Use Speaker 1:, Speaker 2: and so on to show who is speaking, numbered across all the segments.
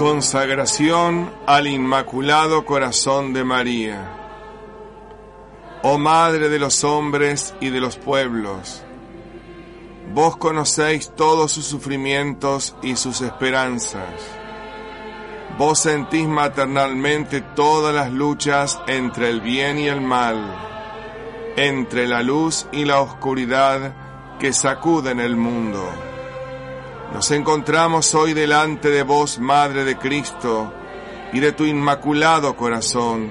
Speaker 1: Consagración al Inmaculado Corazón de María. Oh Madre de los hombres y de los pueblos, vos conocéis todos sus sufrimientos y sus esperanzas. Vos sentís maternalmente todas las luchas entre el bien y el mal, entre la luz y la oscuridad que sacuden el mundo. Nos encontramos hoy delante de vos, Madre de Cristo, y de tu inmaculado corazón.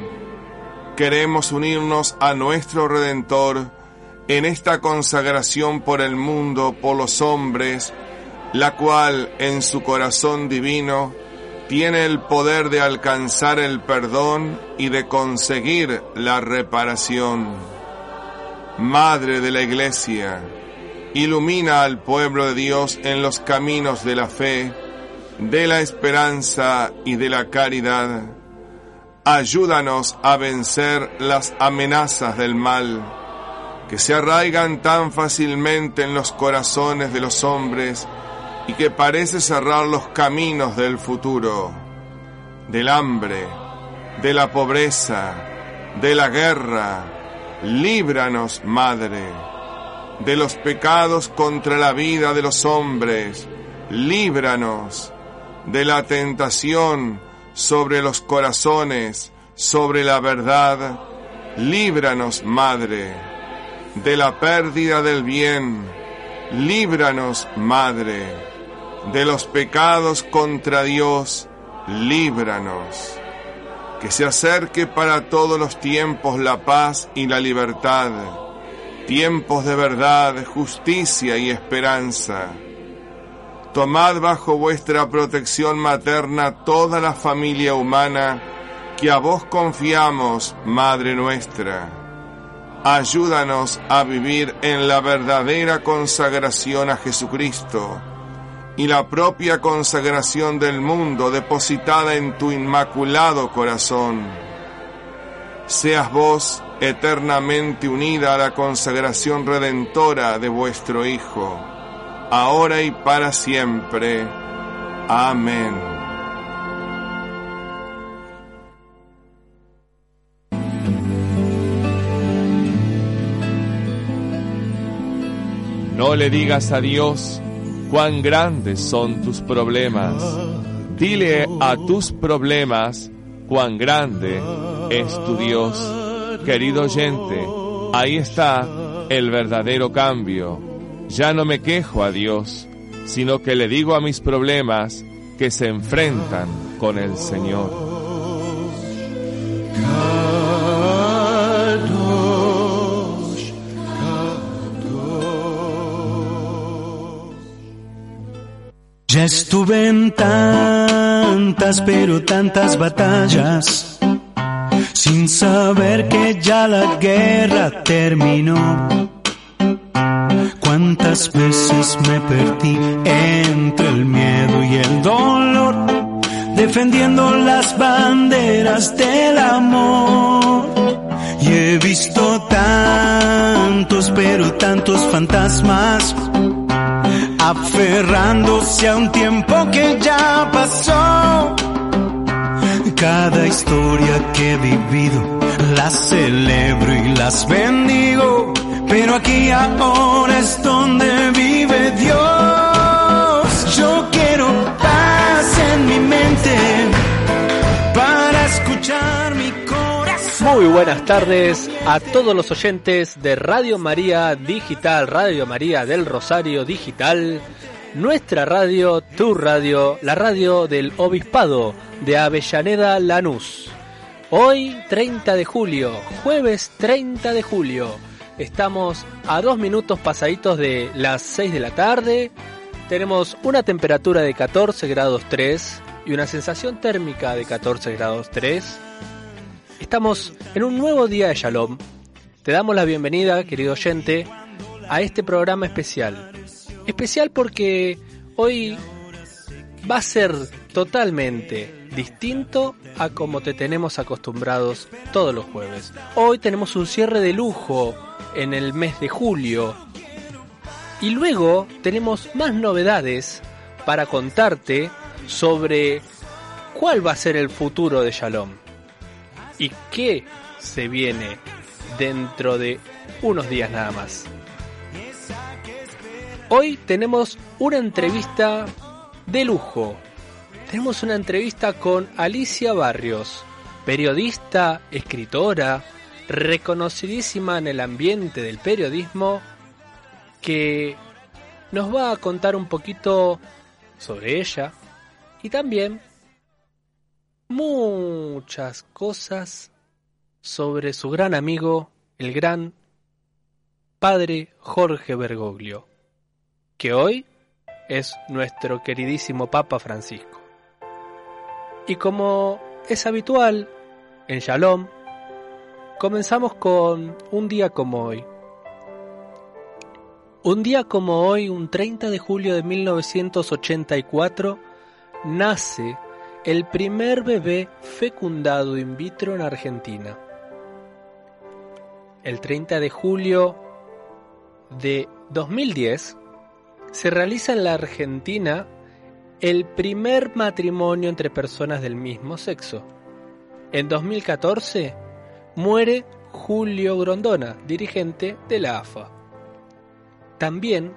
Speaker 1: Queremos unirnos a nuestro Redentor en esta consagración por el mundo, por los hombres, la cual en su corazón divino tiene el poder de alcanzar el perdón y de conseguir la reparación. Madre de la Iglesia, Ilumina al pueblo de Dios en los caminos de la fe, de la esperanza y de la caridad. Ayúdanos a vencer las amenazas del mal, que se arraigan tan fácilmente en los corazones de los hombres y que parece cerrar los caminos del futuro, del hambre, de la pobreza, de la guerra. Líbranos, Madre de los pecados contra la vida de los hombres, líbranos de la tentación sobre los corazones, sobre la verdad, líbranos, Madre, de la pérdida del bien, líbranos, Madre, de los pecados contra Dios, líbranos. Que se acerque para todos los tiempos la paz y la libertad tiempos de verdad, justicia y esperanza. Tomad bajo vuestra protección materna toda la familia humana que a vos confiamos, Madre nuestra. Ayúdanos a vivir en la verdadera consagración a Jesucristo y la propia consagración del mundo depositada en tu inmaculado corazón. Seas vos eternamente unida a la consagración redentora de vuestro Hijo, ahora y para siempre. Amén.
Speaker 2: No le digas a Dios cuán grandes son tus problemas. Dile a tus problemas cuán grande es tu Dios. Querido oyente, ahí está el verdadero cambio. Ya no me quejo a Dios, sino que le digo a mis problemas que se enfrentan con el Señor.
Speaker 3: Ya estuve en tantas, pero tantas batallas sin saber que ya la guerra terminó. Cuántas veces me perdí entre el miedo y el dolor, defendiendo las banderas del amor. Y he visto tantos, pero tantos fantasmas, aferrándose a un tiempo que ya pasó cada historia que he vivido, las celebro y las bendigo. Pero aquí ahora es donde vive Dios. Yo quiero paz en mi mente para escuchar mi corazón.
Speaker 4: Muy buenas tardes a todos los oyentes de Radio María Digital, Radio María del Rosario Digital nuestra radio, tu radio, la radio del Obispado de Avellaneda Lanús. Hoy 30 de julio, jueves 30 de julio. Estamos a dos minutos pasaditos de las 6 de la tarde. Tenemos una temperatura de 14 grados 3. y una sensación térmica de 14 grados 3. Estamos en un nuevo día de Shalom. Te damos la bienvenida, querido oyente, a este programa especial. Especial porque hoy va a ser totalmente distinto a como te tenemos acostumbrados todos los jueves. Hoy tenemos un cierre de lujo en el mes de julio. Y luego tenemos más novedades para contarte sobre cuál va a ser el futuro de Shalom y qué se viene dentro de unos días nada más. Hoy tenemos una entrevista de lujo. Tenemos una entrevista con Alicia Barrios, periodista, escritora, reconocidísima en el ambiente del periodismo, que nos va a contar un poquito sobre ella y también muchas cosas sobre su gran amigo, el gran padre Jorge Bergoglio, que hoy es nuestro queridísimo Papa Francisco. Y como es habitual en Shalom, comenzamos con un día como hoy. Un día como hoy, un 30 de julio de 1984, nace el primer bebé fecundado in vitro en Argentina. El 30 de julio de 2010, se realiza en la Argentina el primer matrimonio entre personas del mismo sexo. En 2014 muere Julio Grondona, dirigente de la AFA. También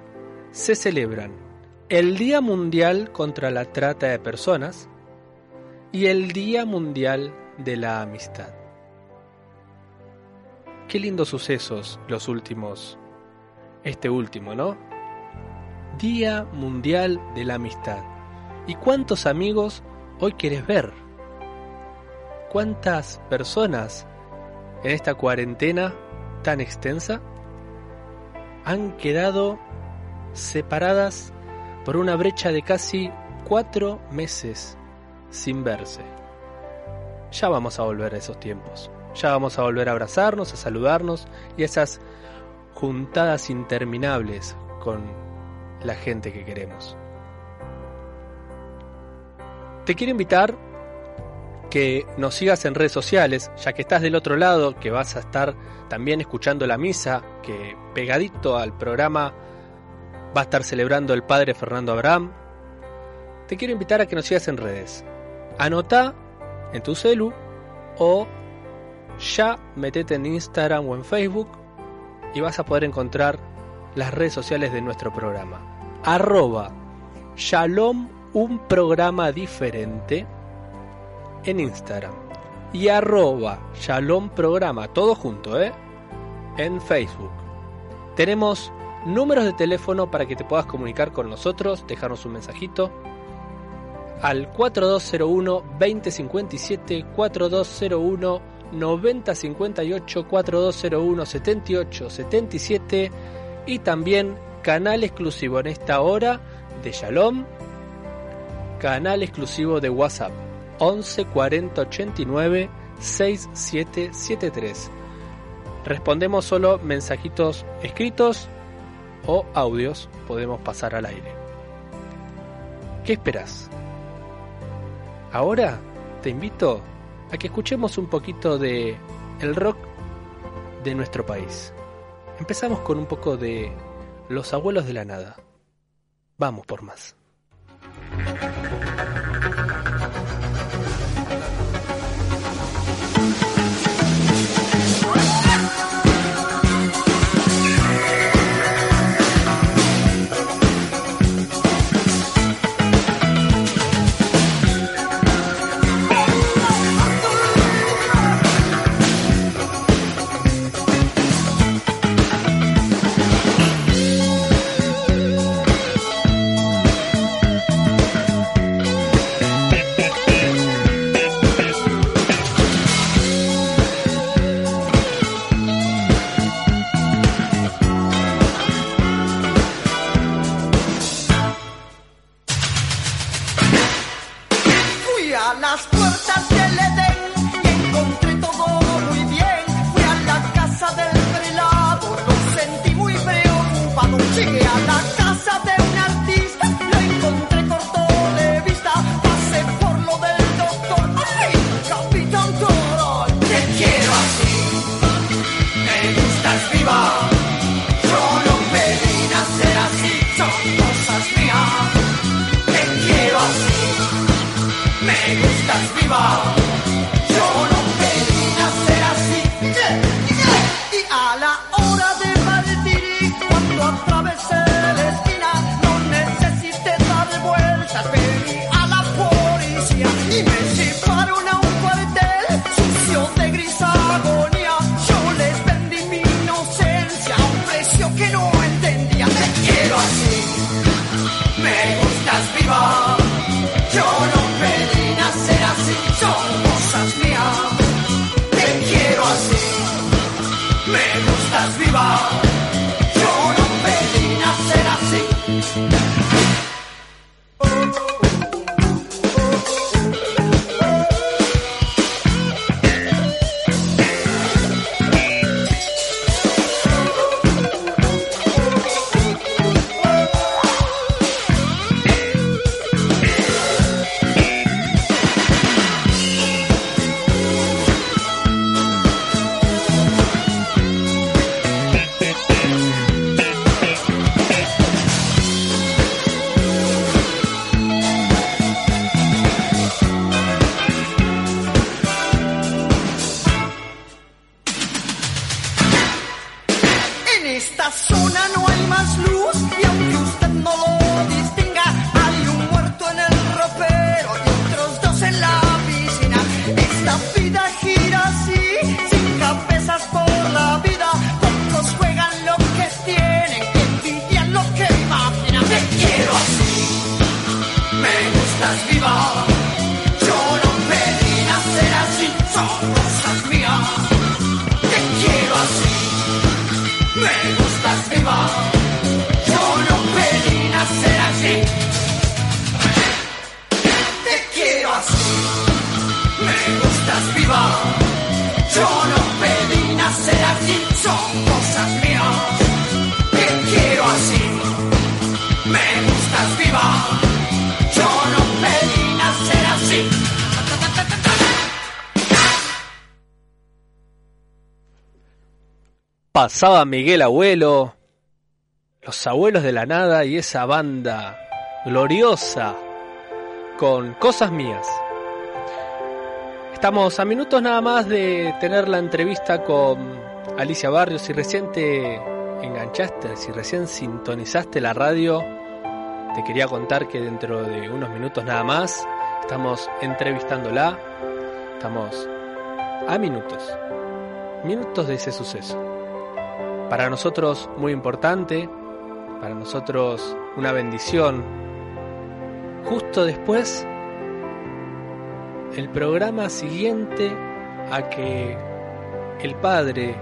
Speaker 4: se celebran el Día Mundial contra la Trata de Personas y el Día Mundial de la Amistad. Qué lindos sucesos los últimos, este último, ¿no? Día Mundial de la Amistad. ¿Y cuántos amigos hoy quieres ver? ¿Cuántas personas en esta cuarentena tan extensa han quedado separadas por una brecha de casi cuatro meses sin verse? Ya vamos a volver a esos tiempos. Ya vamos a volver a abrazarnos, a saludarnos y a esas juntadas interminables con la gente que queremos. Te quiero invitar que nos sigas en redes sociales, ya que estás del otro lado, que vas a estar también escuchando la misa, que pegadito al programa va a estar celebrando el Padre Fernando Abraham. Te quiero invitar a que nos sigas en redes. Anota en tu celu o ya metete en Instagram o en Facebook y vas a poder encontrar las redes sociales de nuestro programa arroba Shalom un programa diferente en Instagram y arroba Shalom programa, todo junto, ¿eh? En Facebook. Tenemos números de teléfono para que te puedas comunicar con nosotros, dejarnos un mensajito al 4201 2057 4201 9058 4201 7877 y también canal exclusivo en esta hora de Shalom, canal exclusivo de WhatsApp 11 40 89 6773. Respondemos solo mensajitos escritos o audios, podemos pasar al aire. ¿Qué esperas? Ahora te invito a que escuchemos un poquito de el rock de nuestro país. Empezamos con un poco de los abuelos de la nada. Vamos por más. Pasaba Miguel Abuelo, los abuelos de la nada y esa banda gloriosa con cosas mías. Estamos a minutos nada más de tener la entrevista con Alicia Barrios. Si recién te enganchaste, si recién sintonizaste la radio, te quería contar que dentro de unos minutos nada más estamos entrevistándola. Estamos a minutos, minutos de ese suceso para nosotros muy importante, para nosotros una bendición. Justo después, el programa siguiente a que el padre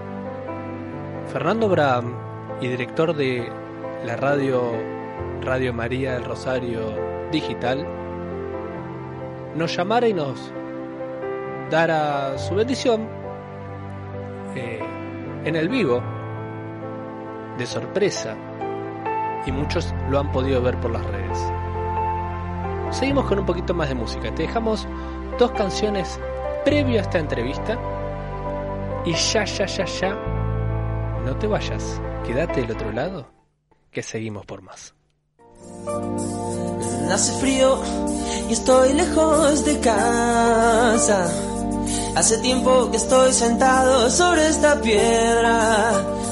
Speaker 4: Fernando Braham y director de la radio Radio María del Rosario Digital nos llamara y nos dara su bendición eh, en el vivo de sorpresa y muchos lo han podido ver por las redes. Seguimos con un poquito más de música. Te dejamos dos canciones previo a esta entrevista y ya, ya, ya, ya, no te vayas, quédate del otro lado que seguimos por más.
Speaker 5: Hace frío y estoy lejos de casa. Hace tiempo que estoy sentado sobre esta piedra.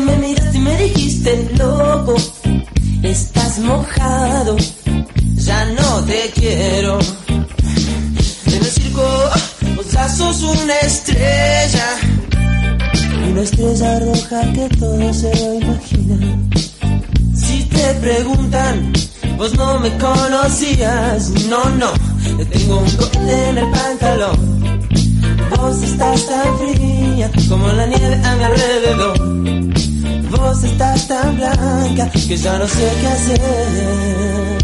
Speaker 5: me miraste y me dijiste, loco, estás mojado, ya no te quiero. En el circo, vos ya sos una estrella, una estrella roja que todo se lo imagina. Si te preguntan, vos no me conocías, no, no, tengo un cohete en el pantalón. Vos estás tan fría como la nieve a mi alrededor. Vos estás tan blanca que ya no sé qué hacer.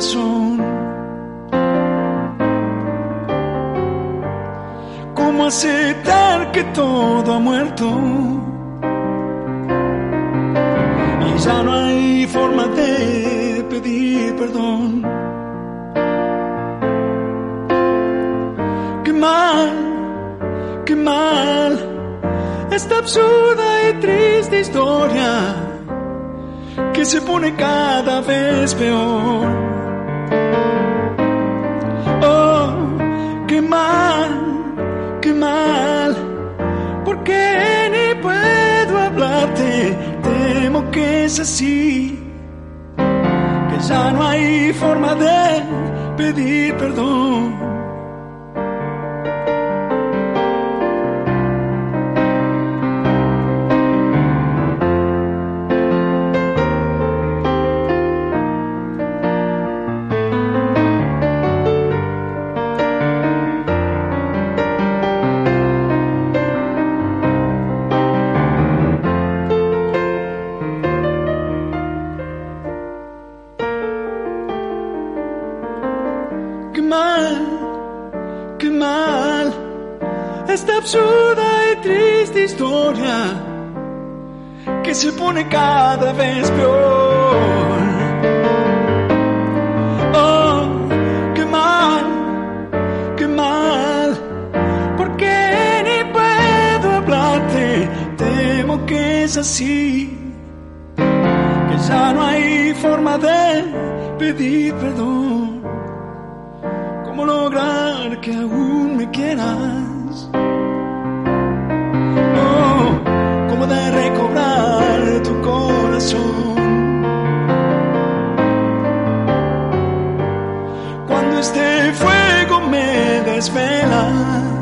Speaker 6: corazón. ¿Cómo aceptar que todo ha muerto? Y ya no hay forma de pedir perdón. Qué mal, qué mal, esta absurda y triste historia que se pone cada vez peor. olvidarte, temo que es así, que ya no hay forma de pedir perdón. 飞了。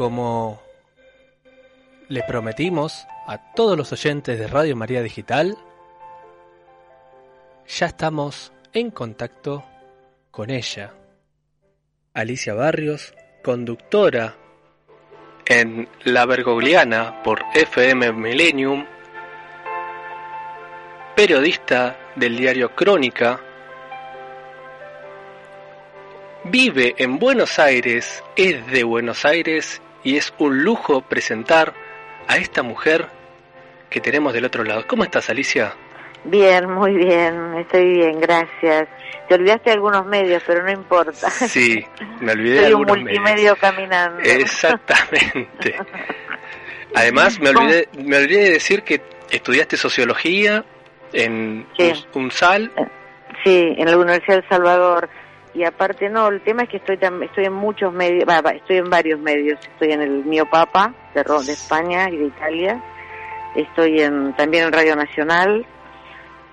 Speaker 4: Como le prometimos a todos los oyentes de Radio María Digital, ya estamos en contacto con ella. Alicia Barrios, conductora en La Bergogliana por FM Millennium, periodista del diario Crónica, vive en Buenos Aires, es de Buenos Aires y es un lujo presentar a esta mujer que tenemos del otro lado. ¿Cómo estás, Alicia?
Speaker 7: Bien, muy bien, estoy bien, gracias. Te olvidaste de algunos medios, pero no importa.
Speaker 4: Sí, me olvidé de
Speaker 7: Soy un
Speaker 4: algunos
Speaker 7: multimedio
Speaker 4: medios.
Speaker 7: caminando.
Speaker 4: Exactamente. Además, me olvidé, me olvidé de decir que estudiaste sociología en
Speaker 7: Sí.
Speaker 4: un, UNSAL.
Speaker 7: Sí, en la Universidad del Salvador. Y aparte, no, el tema es que estoy tam- estoy en muchos medios, va, estoy en varios medios. Estoy en el Mio Papa de, de España y de Italia. Estoy en, también en Radio Nacional.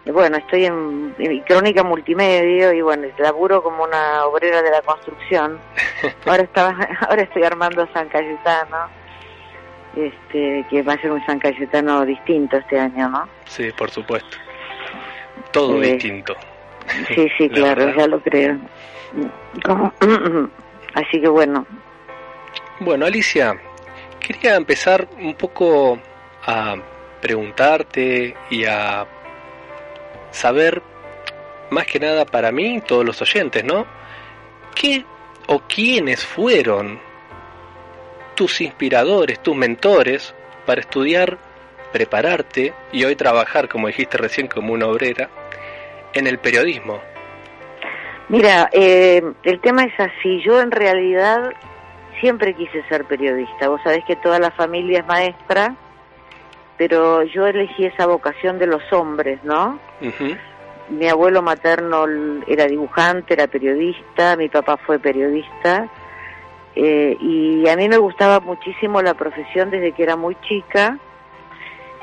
Speaker 7: Y bueno, estoy en, en Crónica Multimedio y bueno, laburo como una obrera de la construcción. Ahora estaba, ahora estoy armando San Cayetano, este, que va a ser un San Cayetano distinto este año, ¿no?
Speaker 4: Sí, por supuesto. Todo distinto.
Speaker 7: Sí, sí,
Speaker 4: La
Speaker 7: claro,
Speaker 4: verdad.
Speaker 7: ya lo creo. ¿Cómo? Así que bueno,
Speaker 4: Bueno, Alicia, quería empezar un poco a preguntarte y a saber, más que nada para mí y todos los oyentes, ¿no? ¿Qué o quiénes fueron tus inspiradores, tus mentores para estudiar, prepararte y hoy trabajar, como dijiste recién, como una obrera en el periodismo?
Speaker 7: mira, eh, el tema es así. Yo en realidad siempre quise ser periodista. Vos sabés que toda la familia es maestra, pero yo elegí esa vocación de los hombres, ¿no?
Speaker 4: Ujú,
Speaker 7: Mi abuelo materno era dibujante, era periodista, mi papá fue periodista. eh, y a mí me gustaba muchísimo la profesión desde que era muy chica.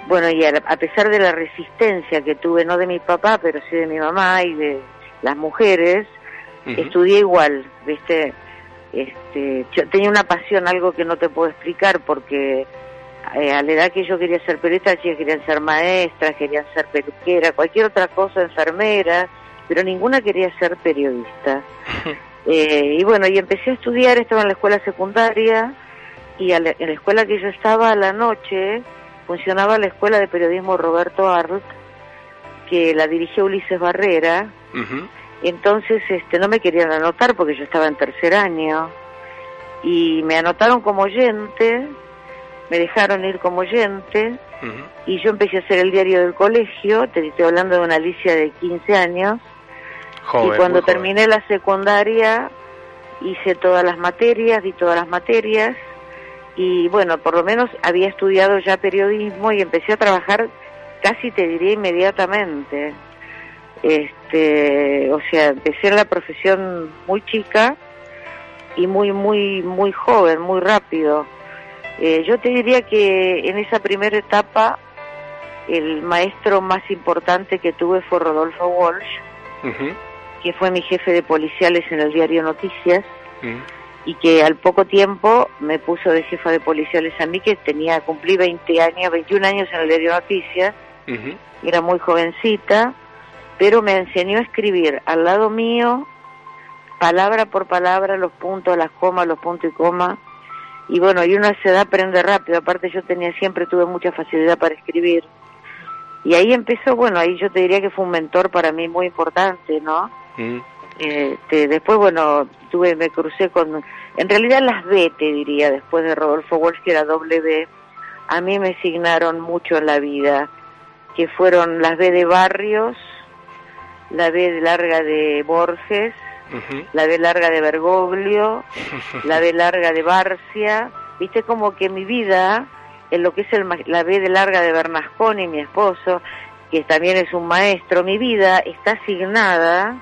Speaker 7: Bueno, y a, a pesar de la resistencia que tuve, no de mi papá, pero sí de mi mamá y de las mujeres, estudié igual, ¿viste? Este, yo tenía una pasión, algo que no te puedo explicar, porque eh, a la edad que yo quería ser periodista, chicas querían ser maestras, querían ser peluquera, cualquier otra cosa, enfermera, pero ninguna quería ser periodista. Eh, y bueno, y empecé a estudiar, estaba en la escuela secundaria, y a la- en la escuela que yo estaba a la noche funcionaba la escuela de periodismo Roberto Arlt, que la dirigió Ulises Barrera, entonces este no me querían anotar porque yo estaba en tercer año. Y me anotaron como oyente, me dejaron ir como oyente. Y yo empecé a hacer el diario del colegio, te estoy hablando de una Alicia de 15 años.
Speaker 4: Joven,
Speaker 7: y cuando
Speaker 4: joven.
Speaker 7: terminé la secundaria hice todas las materias, di todas las materias y bueno, por lo menos había estudiado ya periodismo y empecé a trabajar casi te diría inmediatamente. Este, o sea, empecé en la profesión muy chica y muy muy muy joven, muy rápido. Eh, yo te diría que en esa primera etapa el maestro más importante que tuve fue Rodolfo Walsh,
Speaker 4: Ujú.
Speaker 7: que fue mi jefe de policiales en el diario Noticias
Speaker 4: Ujú.
Speaker 7: Y que al poco tiempo me puso de jefa de policiales a mí, que tenía, cumplí 20 años, 21 años en el diario Noticias,
Speaker 4: Ujú.
Speaker 7: era muy jovencita, pero me enseñó a escribir al lado mío, palabra por palabra, los puntos, las comas, los puntos y comas. Y bueno, y uno a esa edad aprende rápido, aparte yo tenía siempre, tuve mucha facilidad para escribir. Y ahí empezó, bueno, ahí yo te diría que fue un mentor para mí muy importante, ¿no?
Speaker 4: Ujú.
Speaker 7: Este, después, bueno, tuve, me crucé con, en realidad las B, te diría, después de Rodolfo Walsh, que era doble B, a mí me signaron mucho en la vida, que fueron las B de Barrios, la B de larga de Borges, la B larga de Bergoglio, la B larga de Barcia, viste como que mi vida, en lo que es el, la B de larga de Bernasconi, mi esposo, que también es un maestro, mi vida está asignada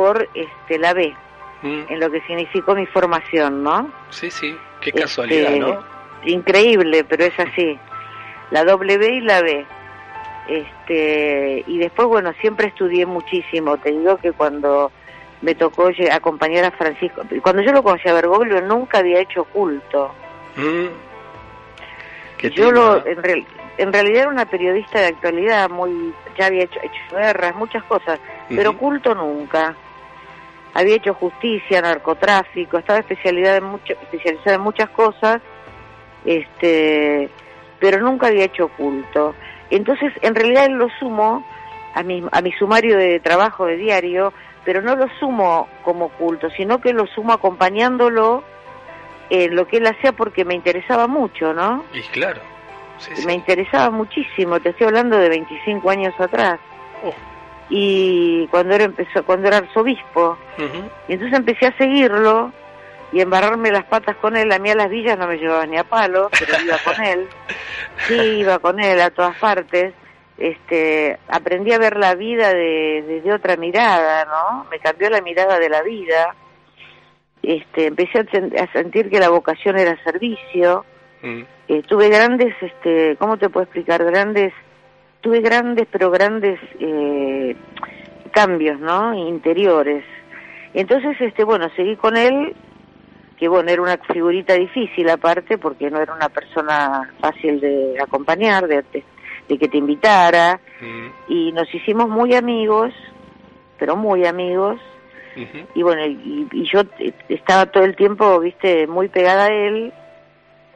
Speaker 7: por este la B,
Speaker 4: Mm,
Speaker 7: en lo que significó mi formación, ¿no?
Speaker 4: Sí, sí, qué
Speaker 7: Este,
Speaker 4: casualidad, ¿no?
Speaker 7: Increíble, pero es así. La W y la B. Este, y después, bueno, siempre estudié muchísimo. Te digo que cuando me tocó acompañar a Francisco, cuando yo lo conocí a Bergoglio, nunca había hecho culto.
Speaker 4: Mm. ¿Qué
Speaker 7: Yo
Speaker 4: tema?
Speaker 7: lo, en, real- en realidad era una periodista de actualidad, muy ya había hecho, hecho guerras, muchas cosas, pero culto nunca. Había hecho justicia, narcotráfico, estaba especialidad en mucho, especializada en muchas cosas, este, pero nunca había hecho culto. Entonces, en realidad él lo sumo a mi, a mi sumario de trabajo de diario, pero no lo sumo como culto, sino que lo sumo acompañándolo en lo que él hacía porque me interesaba mucho, ¿no?
Speaker 4: Y claro. Sí, sí.
Speaker 7: me interesaba muchísimo, te estoy hablando de 25 años atrás.
Speaker 4: Oh.
Speaker 7: Y cuando era empezó, cuando era arzobispo,
Speaker 4: Ujú.
Speaker 7: y entonces empecé a seguirlo y embarrarme las patas con él. A mí a las villas no me llevaba ni a palo, pero iba con él. Sí, iba con él a todas partes. Este, aprendí a ver la vida de- desde otra mirada, ¿no? Me cambió la mirada de la vida. Este, empecé a sentir que la vocación era servicio.
Speaker 4: Mm.
Speaker 7: Eh, tuve grandes, este, ¿cómo te puedo explicar? Grandes, tuve grandes, pero grandes eh, cambios, ¿no? Interiores. Entonces, este, bueno, seguí con él, que bueno, era una figurita difícil aparte, porque no era una persona fácil de acompañar, de, de- de que te invitara, y nos hicimos muy amigos, pero muy amigos, y bueno, y, y yo eh, estaba todo el tiempo, viste, muy pegada a él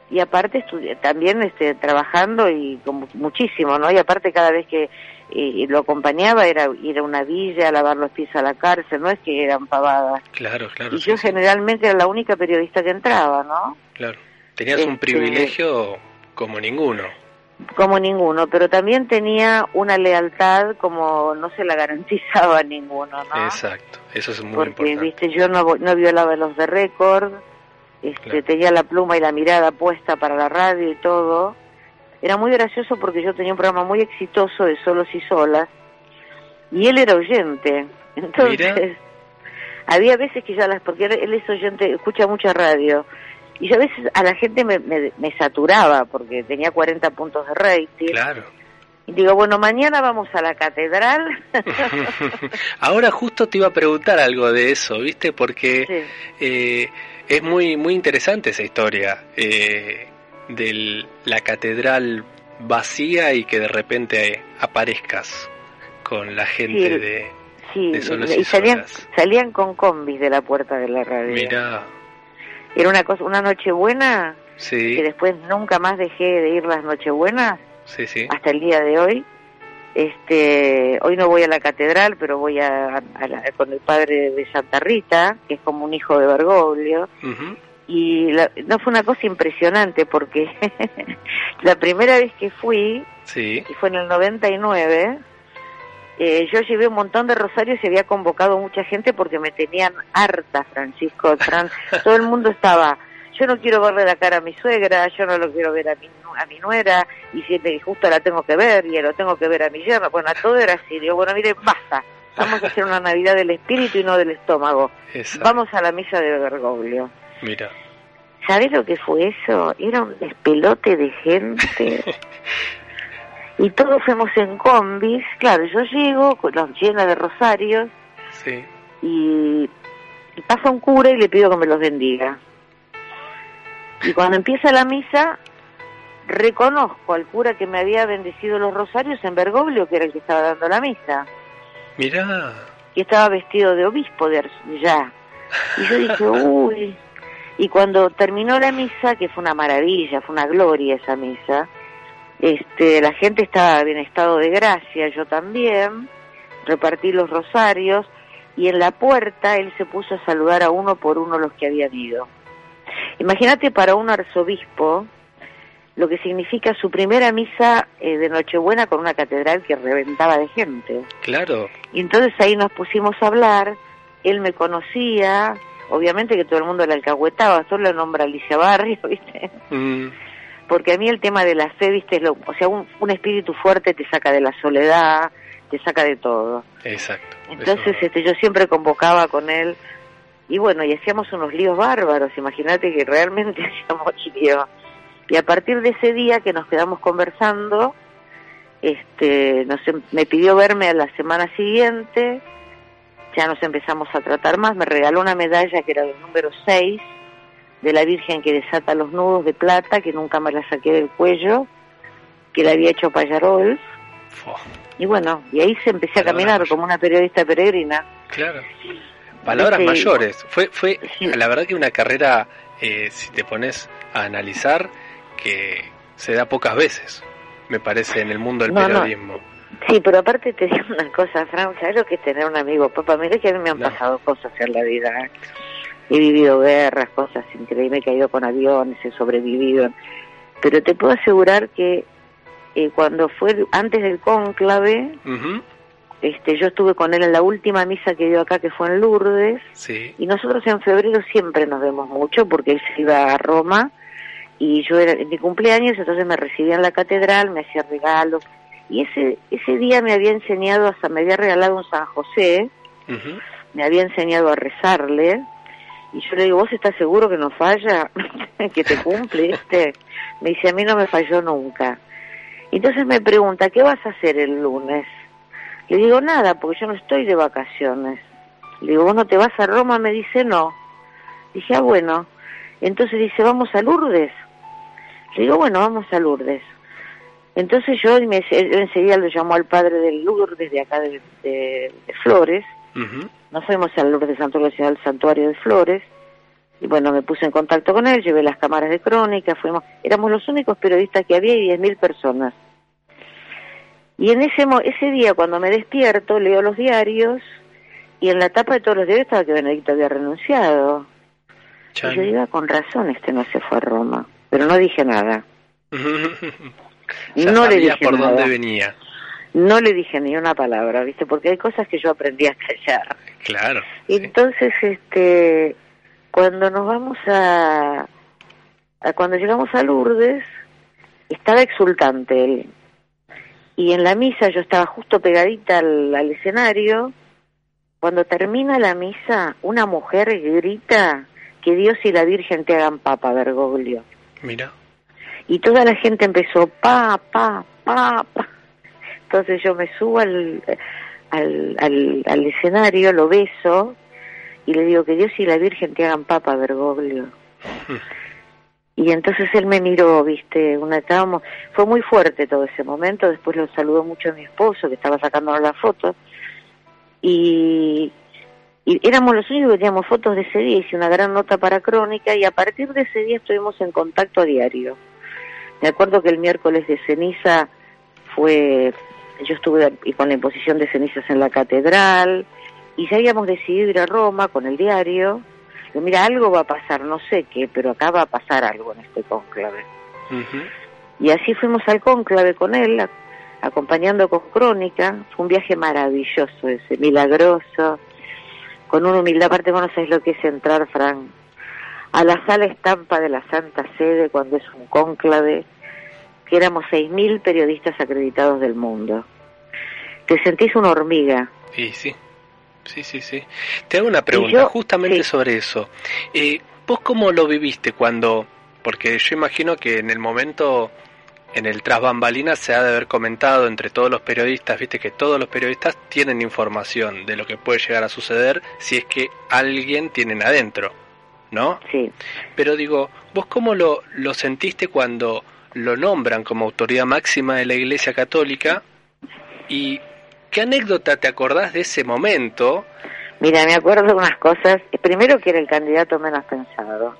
Speaker 7: y aparte estudi- también este trabajando y con muchísimo, ¿no? Y aparte cada vez que eh, lo acompañaba era ir a una villa, a lavar los pies a la cárcel, no es que eran pavadas.
Speaker 4: Claro, claro.
Speaker 7: y
Speaker 4: sí,
Speaker 7: yo
Speaker 4: sí,
Speaker 7: generalmente era la única periodista que entraba, ¿no?
Speaker 4: claro. Tenías un
Speaker 7: este-
Speaker 4: privilegio como ninguno.
Speaker 7: Como ninguno, pero también tenía una lealtad como no se la garantizaba a ninguno, ¿no?
Speaker 4: Exacto. Eso es muy
Speaker 7: porque
Speaker 4: importante.
Speaker 7: viste yo no no violaba los de récord este
Speaker 4: Claro.
Speaker 7: tenía la pluma y la mirada puesta para la radio y todo era muy gracioso porque yo tenía un programa muy exitoso de solos y solas y él era oyente entonces
Speaker 4: Mira.
Speaker 7: había veces que ya las porque él, es oyente escucha mucha radio y yo a veces a la gente me, me, me saturaba porque tenía 40 puntos de rating
Speaker 4: Claro.
Speaker 7: y digo bueno mañana vamos a la catedral
Speaker 4: Ahora justo te iba a preguntar algo de eso, ¿viste? Porque
Speaker 7: Sí.
Speaker 4: eh, es muy muy interesante esa historia eh, de la catedral vacía y que de repente aparezcas con la gente
Speaker 7: Sí,
Speaker 4: de...
Speaker 7: Sí,
Speaker 4: de solos
Speaker 7: y
Speaker 4: y
Speaker 7: salían,
Speaker 4: solas.
Speaker 7: salían con combis de la puerta de la radio.
Speaker 4: Mira,
Speaker 7: Era una cosa, una noche buena,
Speaker 4: sí,
Speaker 7: que después nunca más dejé de ir las nochebuenas,
Speaker 4: sí, sí.
Speaker 7: hasta el día de hoy. Este, hoy no voy a la catedral, pero voy a, a la- con el padre de Santa Rita, que es como un hijo de Bergoglio. Y la- no fue una cosa impresionante porque la primera vez que fui,
Speaker 4: Sí,
Speaker 7: y fue en el 99, eh, yo llevé un montón de rosarios y había convocado mucha gente porque me tenían harta, Francisco. Fran, todo el mundo estaba, yo no quiero verle la cara a mi suegra, yo no lo quiero ver a mi, a mi nuera, y si y justo la tengo que ver, y lo tengo que ver a mi yerno. Bueno, todo era así. Digo, bueno, mire, basta. Vamos a hacer una Navidad del espíritu y no del estómago.
Speaker 4: exacto.
Speaker 7: Vamos a la misa de Bergoglio.
Speaker 4: Mira,
Speaker 7: ¿Sabés lo que fue eso? Era un despelote de gente. y todos fuimos en combis. Claro, yo llego, con los llena de rosarios,
Speaker 4: sí,
Speaker 7: y, y pasa un cura y le pido que me los bendiga. Y cuando empieza la misa, reconozco al cura que me había bendecido los rosarios en Bergoglio, que era el que estaba dando la misa,
Speaker 4: mira,
Speaker 7: y estaba vestido de obispo de ya. Y yo dije, uy. Y cuando terminó la misa, que fue una maravilla, fue una gloria esa misa, este, la gente estaba en estado de gracia, yo también, repartí los rosarios, y en la puerta él se puso a saludar a uno por uno los que habían ido. Imagínate para un arzobispo lo que significa su primera misa eh, de Nochebuena con una catedral que reventaba de gente.
Speaker 4: claro,
Speaker 7: Y entonces ahí nos pusimos a hablar, él me conocía, obviamente que todo el mundo le alcahuetaba, solo nombra Alicia Barrio, ¿viste?
Speaker 4: Mm,
Speaker 7: Porque a mí el tema de la fe, ¿viste? Es lo, o sea, un, un espíritu fuerte te saca de la soledad, te saca de todo.
Speaker 4: exacto.
Speaker 7: Entonces
Speaker 4: Eso-
Speaker 7: este, yo siempre convocaba con él y bueno, y hacíamos unos líos bárbaros, imagínate que realmente hacíamos líos. Y a partir de ese día que nos quedamos conversando, este, nos, me pidió verme a la semana siguiente, ya nos empezamos a tratar más, me regaló una medalla que era del número 6 de la Virgen que desata los nudos de plata, que nunca me la saqué del cuello, que la había hecho Payarol. Y bueno, y ahí se empecé a caminar como una periodista peregrina.
Speaker 4: claro. Palabras
Speaker 7: Sí.
Speaker 4: mayores. Fue, fue
Speaker 7: Sí.
Speaker 4: la verdad que una carrera, eh, si te pones a analizar, que se da pocas veces, me parece, en el mundo del
Speaker 7: No, no.
Speaker 4: periodismo.
Speaker 7: Sí, pero aparte te digo una cosa, Fran, ¿sabes lo que es tener un amigo? Papá, mira que a mí me han
Speaker 4: No.
Speaker 7: pasado cosas en la vida. ¿eh? He vivido guerras, cosas increíbles, he caído con aviones, he sobrevivido. Pero te puedo asegurar que eh, cuando fue antes del cónclave, este, yo estuve con él en la última misa que dio acá, que fue en Lourdes,
Speaker 4: Sí.
Speaker 7: y nosotros en febrero siempre nos vemos mucho porque él se iba a Roma y yo era en mi cumpleaños, entonces me recibía en la catedral, me hacía regalos. Y ese ese día me había enseñado, hasta me había regalado un San José, me había enseñado a rezarle. Y yo le digo, ¿vos estás seguro que no falla? que te cumple este. Me dice, a mí no me falló nunca. Entonces me pregunta, ¿qué vas a hacer el lunes? Le digo, nada, porque yo no estoy de vacaciones. Le digo, ¿vos no te vas a Roma? Me dice, no. Dije, ah, bueno. Entonces dice, ¿vamos a Lourdes? Le digo, bueno, vamos a Lourdes. Entonces yo me, él enseguida lo llamó al padre de Lourdes, de acá de, de- de Flores.
Speaker 4: Ujú.
Speaker 7: Nos fuimos al Lourdes de Santo al santuario de Flores. Y bueno, me puse en contacto con él, llevé las cámaras de crónica, fuimos, éramos los únicos periodistas que había y 10.000 personas. Y en ese ese día cuando me despierto, leo los diarios y en la tapa de todos los diarios estaba que Benedicto había renunciado.
Speaker 4: Chan.
Speaker 7: Y yo digo, "Ah, con razón este no se fue a Roma. Pero no dije nada.
Speaker 4: Ya
Speaker 7: no le dije
Speaker 4: por
Speaker 7: nada.
Speaker 4: dónde venía.
Speaker 7: No le dije ni una palabra, ¿viste? Porque hay cosas que yo aprendí a callar.
Speaker 4: Claro. sí.
Speaker 7: Entonces, este, cuando nos vamos a, a- cuando llegamos a Lourdes, estaba exultante él. Y en la misa yo estaba justo pegadita al, al escenario. Cuando termina la misa, una mujer grita que Dios y la Virgen te hagan papa, Bergoglio.
Speaker 4: Mira.
Speaker 7: Y toda la gente empezó, pa, pa, pa, pa. Entonces yo me subo al, al, al, al escenario, lo beso y le digo que Dios y la Virgen te hagan papa, Bergoglio. Y entonces él me miró, viste, una fue muy fuerte todo ese momento, después lo saludó mucho a mi esposo que estaba sacándonos la foto y, y éramos los únicos que teníamos fotos de ese día, hice una gran nota para Crónica y a partir de ese día estuvimos en contacto a diario. Me acuerdo que el miércoles de ceniza fue, yo estuve con la imposición de cenizas en la catedral. Y ya habíamos decidido ir a Roma con el diario. Digo, mira, algo va a pasar, no sé qué, pero acá va a pasar algo en este cónclave.
Speaker 4: Ujú.
Speaker 7: Y así fuimos al cónclave con él, a- acompañando con Crónica. Fue un viaje maravilloso ese, milagroso, con una humildad. Aparte, vos no sabés lo que es entrar, Fran, a la sala estampa de la Santa Sede cuando es un cónclave, que éramos 6.000 periodistas acreditados del mundo. Te sentís una hormiga.
Speaker 4: Y sí. Sí, sí, sí. Te hago una pregunta
Speaker 7: yo-
Speaker 4: justamente
Speaker 7: sí.
Speaker 4: sobre eso. Eh, ¿Vos cómo lo viviste cuando.? Porque yo imagino que en el momento, en el tras bambalinas, se ha de haber comentado entre todos los periodistas, viste que todos los periodistas tienen información de lo que puede llegar a suceder si es que alguien tienen adentro, ¿no?
Speaker 7: Sí.
Speaker 4: Pero digo, ¿vos cómo lo, lo sentiste cuando lo nombran como autoridad máxima de la Iglesia Católica? ¿Y qué anécdota te acordás de ese momento?
Speaker 7: Mira, me acuerdo de unas cosas. Primero que era el candidato menos pensado.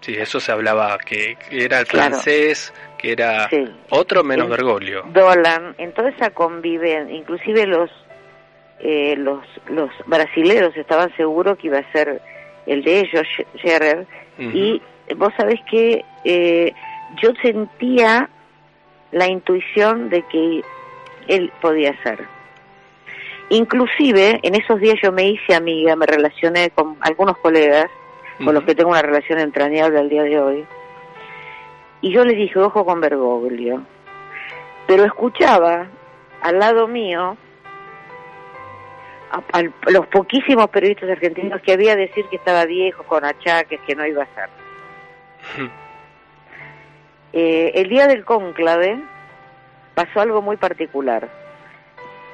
Speaker 4: Sí, eso se hablaba, que, que era el
Speaker 7: Claro.
Speaker 4: francés, que era
Speaker 7: Sí.
Speaker 4: otro menos
Speaker 7: El-
Speaker 4: Bergoglio.
Speaker 7: Dolan, en toda esa convivencia, inclusive los, eh, los, los brasileros estaban seguros que iba a ser el de ellos,
Speaker 4: Ujú.
Speaker 7: y vos sabés que eh, yo sentía la intuición de que él podía ser. Inclusive, en esos días yo me hice amiga, me relacioné con algunos colegas, con los que tengo una relación entrañable al día de hoy, y yo les dije, ojo con Bergoglio. Pero escuchaba al lado mío a, a los poquísimos periodistas argentinos que había decir que estaba viejo, con achaques, que no iba a ser. Eh, el día del cónclave pasó algo muy particular.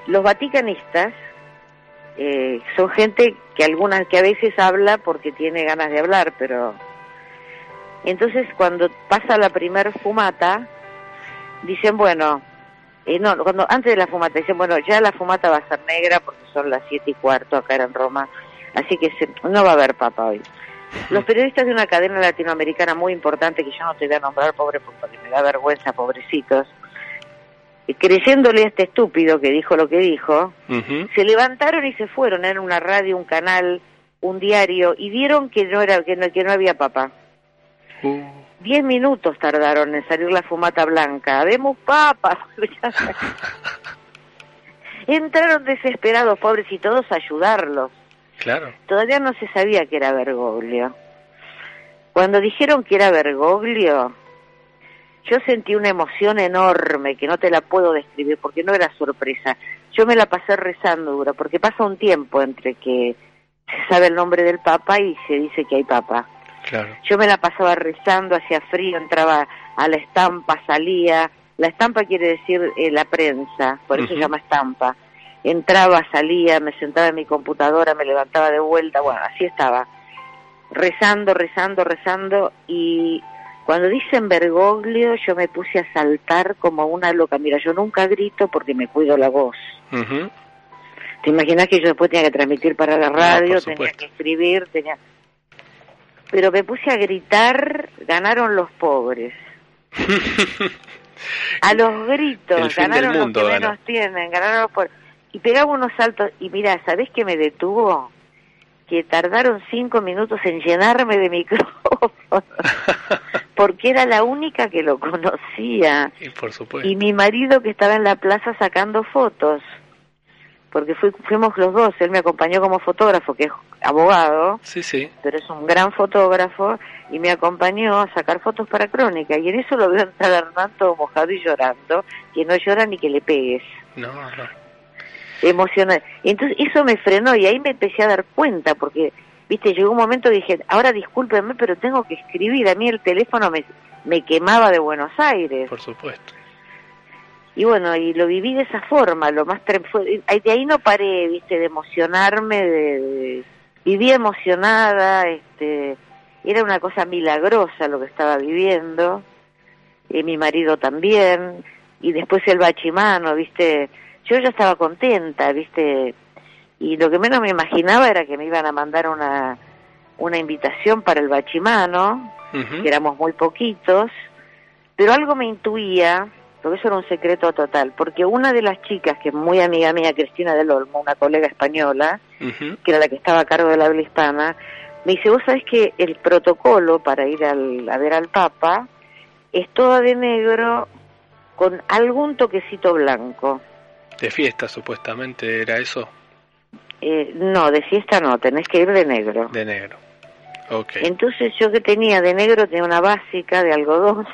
Speaker 7: Los vaticanistas eh, son gente que algunas que a veces habla porque tiene ganas de hablar, pero Entonces, cuando pasa la primer fumata, dicen, bueno, eh, no, cuando antes de la fumata dicen, bueno, ya la fumata va a ser negra porque son las siete y cuarto acá en Roma, así que se- no va a haber papa hoy. Los periodistas de una cadena latinoamericana muy importante, que yo no te voy a nombrar, pobre, porque me da vergüenza, pobrecitos, creyéndole a este estúpido que dijo lo que dijo, se levantaron y se fueron, era una radio, un canal, un diario, y vieron que no, era, que no, que no había papa.
Speaker 4: Uh,
Speaker 7: Diez minutos tardaron en salir la fumata blanca. Demos papas. Entraron desesperados, pobres, y todos a ayudarlos.
Speaker 4: claro.
Speaker 7: Todavía no se sabía que era Bergoglio. Cuando dijeron que era Bergoglio, yo sentí una emoción enorme que no te la puedo describir porque no era sorpresa. Yo me la pasé rezando dura, porque pasa un tiempo entre que se sabe el nombre del Papa y se dice que hay Papa.
Speaker 4: Claro.
Speaker 7: Yo me la pasaba rezando, hacía frío, entraba a la estampa, salía. La estampa quiere decir eh, la prensa, por eso se llama estampa. Entraba, salía, me sentaba en mi computadora, me levantaba de vuelta, bueno, así estaba. Rezando, rezando, rezando. Y cuando dicen Bergoglio, yo me puse a saltar como una loca. Mira, yo nunca grito porque me cuido la voz. ¿Te imaginas que yo después tenía que transmitir para la radio, tenía que escribir, tenía... Pero me puse a gritar, ganaron los pobres. A los gritos, ganaron
Speaker 4: mundo
Speaker 7: los que
Speaker 4: ganó.
Speaker 7: menos tienen, ganaron los pobres. Y pegaba unos saltos, y mira, ¿sabés qué me detuvo? Que tardaron cinco minutos en llenarme de micrófono, porque era la única que lo conocía
Speaker 4: y por supuesto.
Speaker 7: y mi marido que estaba en la plaza sacando fotos, porque fui- fuimos los dos, él me acompañó como fotógrafo, que es abogado,
Speaker 4: Sí, sí.
Speaker 7: pero es un gran fotógrafo, y me acompañó a sacar fotos para Crónica, y en eso lo veo entrar todo mojado y llorando, que no llora ni que le pegues,
Speaker 4: No, no.
Speaker 7: emocional. Entonces eso me frenó, y ahí me empecé a dar cuenta, porque, viste, llegó un momento dije, ahora discúlpenme, pero tengo que escribir, a mí el teléfono me, me quemaba de Buenos Aires.
Speaker 4: Por supuesto.
Speaker 7: Y bueno, y lo viví de esa forma, lo más fue- de ahí no paré, viste, de emocionarme, de, de- viví emocionada, este, era una cosa milagrosa lo que estaba viviendo, y mi marido también, y después el bachimano, viste, yo ya estaba contenta, viste, y lo que menos me imaginaba era que me iban a mandar una, una invitación para el bachimano,
Speaker 4: Ujú.
Speaker 7: que éramos muy poquitos, pero algo me intuía, porque eso era un secreto total, porque una de las chicas, que es muy amiga mía, Cristina del Olmo, una colega española, que era la que estaba a cargo del habla hispana, me dice, vos sabés que el protocolo para ir al- a ver al Papa es toda de negro con algún toquecito blanco.
Speaker 4: De fiesta, supuestamente, era eso.
Speaker 7: Eh, no, de fiesta no, tenés que ir de negro.
Speaker 4: De negro. Ok.
Speaker 7: Entonces yo que tenía de negro tenía una básica de algodón.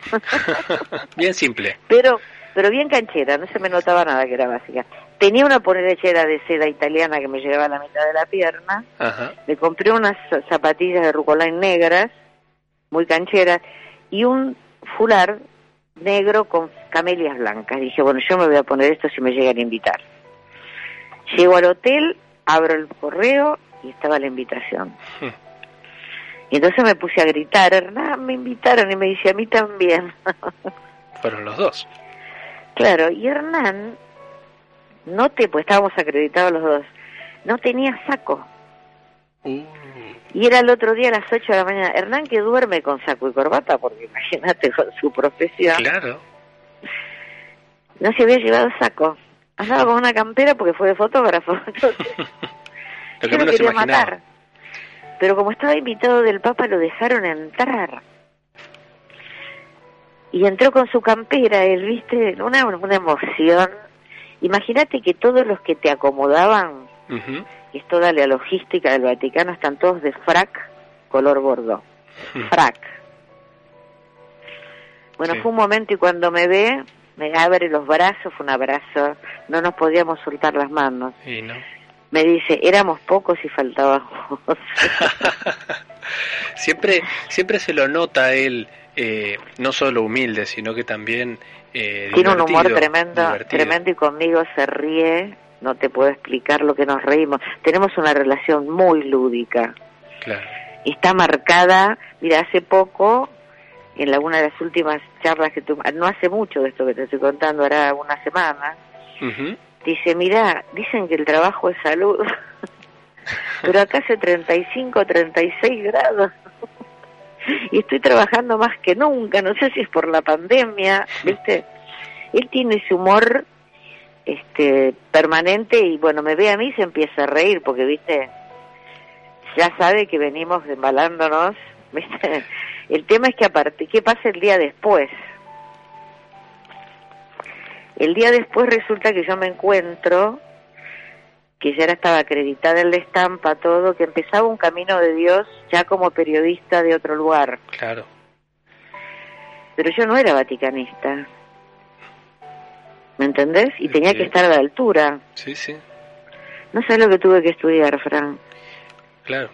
Speaker 4: Bien simple.
Speaker 7: pero pero bien canchera, no se me notaba nada que era básica. Tenía una ponerechera de seda italiana que me llegaba a la mitad de la pierna,
Speaker 4: Ajá.
Speaker 7: me compré unas za- zapatillas de rucolán negras, muy cancheras, y un fular negro con camelias blancas. Dije, bueno, yo me voy a poner esto si me llegan a invitar. Llego al hotel, abro el correo y estaba la invitación.
Speaker 4: Hmm.
Speaker 7: Y entonces me puse a gritar, Hernán, me invitaron y me dice, a mí también.
Speaker 4: Fueron los dos.
Speaker 7: Claro, y Hernán, no te, pues estábamos acreditados los dos, no tenía saco.
Speaker 4: Uh,
Speaker 7: Y era el otro día a las 8 de la mañana. Hernán que duerme con saco y corbata, porque imagínate con su profesión,
Speaker 4: claro.
Speaker 7: no se había llevado saco. Andaba con una campera porque fue de fotógrafo. Entonces,
Speaker 4: Lo
Speaker 7: yo lo quería matar. Pero como estaba invitado del Papa, lo dejaron entrar. Y entró con su campera, él, viste, una, una emoción. Imagínate que todos los que te acomodaban,
Speaker 4: Ujú.
Speaker 7: que es toda la logística del Vaticano, están todos de frac color bordo. Frac. Bueno,
Speaker 4: Sí.
Speaker 7: fue un momento y cuando me ve, me abre los brazos, fue un abrazo, no nos podíamos soltar las manos.
Speaker 4: Y no.
Speaker 7: Me dice, éramos pocos y faltábamos.
Speaker 4: siempre, siempre se lo nota él, eh, no solo humilde, sino que también eh,
Speaker 7: Tiene un humor tremendo,
Speaker 4: divertido.
Speaker 7: tremendo y conmigo se ríe, no te puedo explicar lo que nos reímos. Tenemos una relación muy lúdica.
Speaker 4: Claro.
Speaker 7: Está marcada, mira, hace poco en la, una de las últimas charlas que tu, no hace mucho de esto que te estoy contando, hará una semana, dice, mira, dicen que el trabajo es salud, pero acá hace 35, 36 grados. y estoy trabajando más que nunca, no sé si es por la pandemia, ¿viste? Él tiene ese humor este permanente y bueno, me ve a mí y se empieza a reír porque, ¿viste? Ya sabe que venimos embalándonos, ¿viste? El tema es que aparte, ¿qué pasa el día después? El día después resulta que yo me encuentro que ya era estaba acreditada en la estampa, todo, que empezaba un camino de Dios ya como periodista de otro lugar.
Speaker 4: Claro.
Speaker 7: Pero yo no era vaticanista. ¿Me entendés? Y tenía
Speaker 4: Sí.
Speaker 7: que estar a la altura.
Speaker 4: Sí, sí.
Speaker 7: No sé lo que tuve que estudiar, Fran.
Speaker 4: Claro.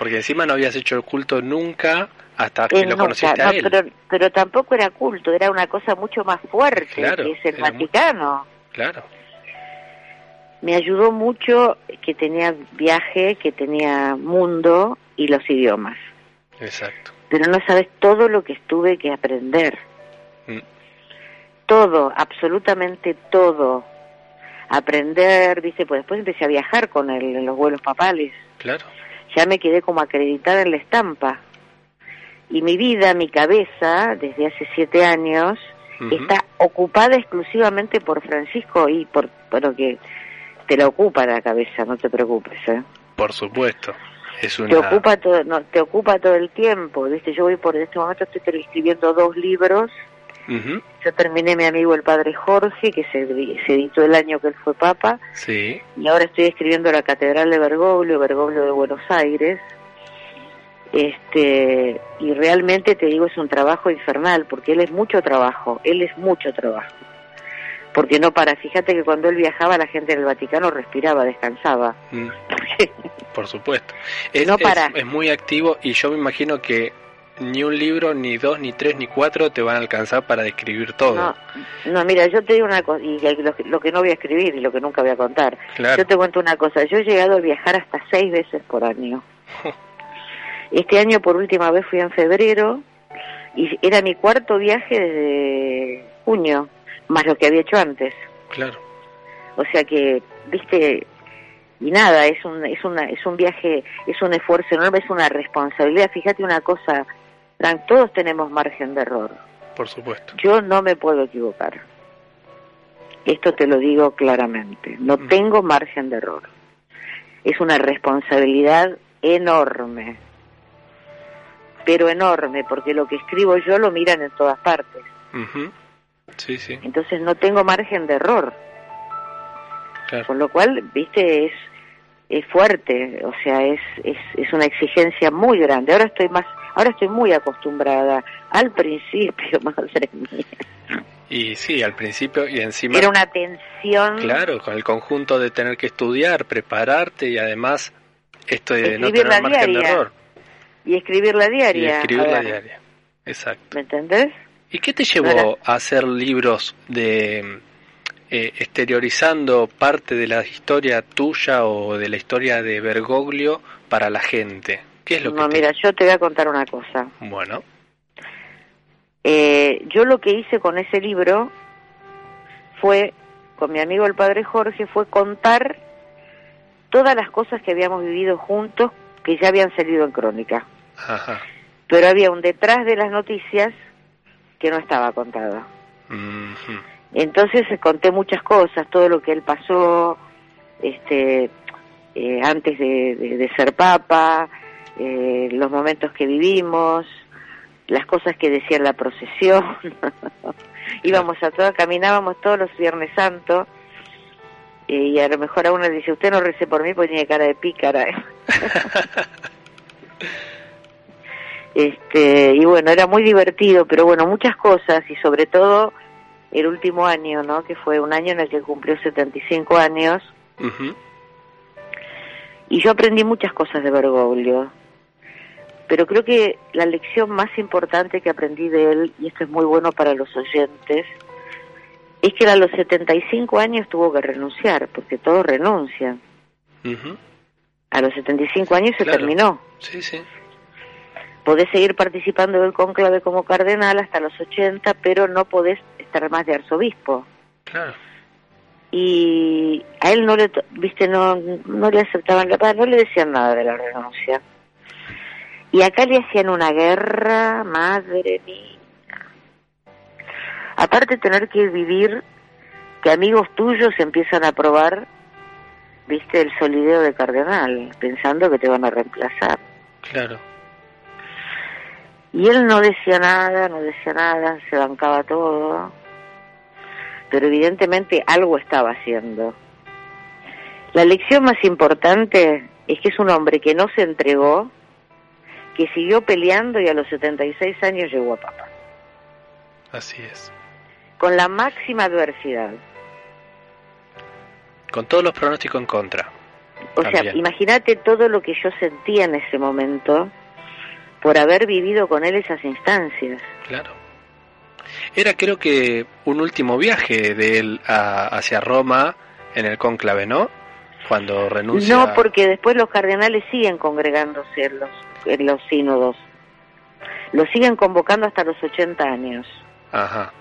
Speaker 4: Porque encima no habías hecho el culto nunca hasta que
Speaker 7: Eh,
Speaker 4: lo conociste a
Speaker 7: no,
Speaker 4: él.
Speaker 7: pero, pero tampoco era culto, era una cosa mucho más fuerte,
Speaker 4: Claro,
Speaker 7: que es el Vaticano.
Speaker 4: Claro.
Speaker 7: Me ayudó mucho que tenía viaje, que tenía mundo y los idiomas.
Speaker 4: Exacto.
Speaker 7: Pero no sabes todo lo que estuve que aprender.
Speaker 4: Mm.
Speaker 7: Todo, absolutamente todo. Aprender, dice, pues después empecé a viajar con él en los vuelos papales.
Speaker 4: Claro.
Speaker 7: Ya me quedé como acreditada en la estampa. Y mi vida, mi cabeza, desde hace siete años, está ocupada exclusivamente por Francisco y por, bueno, que te la ocupa la cabeza, no te preocupes, ¿eh?
Speaker 4: Por supuesto. Es una...
Speaker 7: Te ocupa todo, no, te ocupa todo el tiempo, ¿viste? Yo voy por en este momento estoy escribiendo dos libros.
Speaker 4: Ujú.
Speaker 7: Yo terminé mi amigo el padre Jorge, que se, se editó el año que él fue papa,
Speaker 4: Sí.
Speaker 7: y ahora estoy escribiendo la Catedral de Bergoglio, Bergoglio de Buenos Aires. Este, y realmente te digo, es un trabajo infernal, porque él es mucho trabajo, él es mucho trabajo. Porque no para, fíjate que cuando él viajaba la gente del Vaticano respiraba, descansaba.
Speaker 4: Mm, Por supuesto. Es,
Speaker 7: No
Speaker 4: es-
Speaker 7: para.
Speaker 4: es muy activo y yo me imagino que ni un libro, ni dos, ni tres, ni cuatro te van a alcanzar para describir todo.
Speaker 7: No, no, mira, yo te digo una cosa, y lo, que- lo que no voy a escribir y lo que nunca voy a contar.
Speaker 4: Claro.
Speaker 7: Yo te cuento una cosa, yo he llegado a viajar hasta seis veces por año. Este año por última vez fui en febrero y era mi cuarto viaje desde junio, más lo que había hecho antes.
Speaker 4: Claro.
Speaker 7: O sea que, viste, y nada, es un, es una, es un viaje, es un esfuerzo enorme, es una responsabilidad. Fíjate una cosa, todos tenemos margen de error.
Speaker 4: Por supuesto.
Speaker 7: Yo no me puedo equivocar. Esto te lo digo claramente. No
Speaker 4: Mm.
Speaker 7: tengo margen de error. Es una responsabilidad enorme. Pero enorme, porque lo que escribo yo lo miran en todas partes.
Speaker 4: Ujú. Sí, sí.
Speaker 7: Entonces no tengo margen de error.
Speaker 4: Claro.
Speaker 7: Con lo cual, viste, es, es fuerte. O sea, es, es, es una exigencia muy grande. Ahora estoy más, ahora estoy muy acostumbrada. Al principio, madre mía.
Speaker 4: Y sí, al principio y encima...
Speaker 7: Era una tensión.
Speaker 4: Claro, con el conjunto de tener que estudiar, prepararte y además esto de no
Speaker 7: Escribir
Speaker 4: tener
Speaker 7: la
Speaker 4: margen de
Speaker 7: diaria.
Speaker 4: error.
Speaker 7: Y escribir la
Speaker 4: Y
Speaker 7: diaria.
Speaker 4: escribir
Speaker 7: A
Speaker 4: la diaria. Exacto.
Speaker 7: ¿Me entendés?
Speaker 4: ¿Y qué te llevó a hacer libros de eh, exteriorizando parte de la historia tuya o de la historia de Bergoglio para la gente? ¿Qué es lo
Speaker 7: No,
Speaker 4: que te-
Speaker 7: mira, yo te voy a contar una cosa.
Speaker 4: Bueno,
Speaker 7: Eh, yo lo que hice con ese libro fue, con mi amigo el padre Jorge, fue contar todas las cosas que habíamos vivido juntos que ya habían salido en crónica.
Speaker 4: ajá.
Speaker 7: Pero había un detrás de las noticias que no estaba contado. Entonces eh, conté muchas cosas, todo lo que él pasó, este, eh, antes de, de- de ser papa, eh, los momentos que vivimos, las cosas que decía en la procesión. Íbamos a todas, caminábamos todos los Viernes Santos. eh, y a lo mejor a uno le dice, usted no rece por mí porque tiene cara de pícara. este Y bueno, era muy divertido, pero bueno, muchas cosas y sobre todo el último año, ¿no? Que fue un año en el que cumplió 75 años
Speaker 4: Ujú.
Speaker 7: y yo aprendí muchas cosas de Bergoglio. Pero creo que la lección más importante que aprendí de él, y esto es muy bueno para los oyentes, es que a los 75 años tuvo que renunciar, porque todos renuncian.
Speaker 4: Ujú.
Speaker 7: A los 75 años se
Speaker 4: Claro.
Speaker 7: terminó.
Speaker 4: Sí, sí.
Speaker 7: Podés seguir participando del cónclave como cardenal hasta los 80, pero no podés estar más de arzobispo.
Speaker 4: Claro.
Speaker 7: Y a él no le, viste, no, no le aceptaban la paz, no le decían nada de la renuncia. Y acá le hacían una guerra, madre mía. Aparte de tener que vivir, que amigos tuyos empiezan a probar, viste, el solideo de cardenal, pensando que te van a reemplazar.
Speaker 4: Claro.
Speaker 7: Y él no decía nada, no decía nada, se bancaba todo, pero evidentemente algo estaba haciendo. La lección más importante es que es un hombre que no se entregó, que siguió peleando y a los 76 años llegó a papa,
Speaker 4: Así es.
Speaker 7: con la máxima adversidad.
Speaker 4: Con todos los pronósticos en contra.
Speaker 7: O sea, imagínate todo lo que yo sentía en ese momento por haber vivido con él esas instancias.
Speaker 4: Claro. Era creo que un último viaje de él a- hacia Roma en el cónclave, ¿no? Cuando renuncia.
Speaker 7: No, porque después los cardenales siguen congregándose en los, en los sínodos. Los siguen convocando hasta los 80 años.
Speaker 4: Ajá.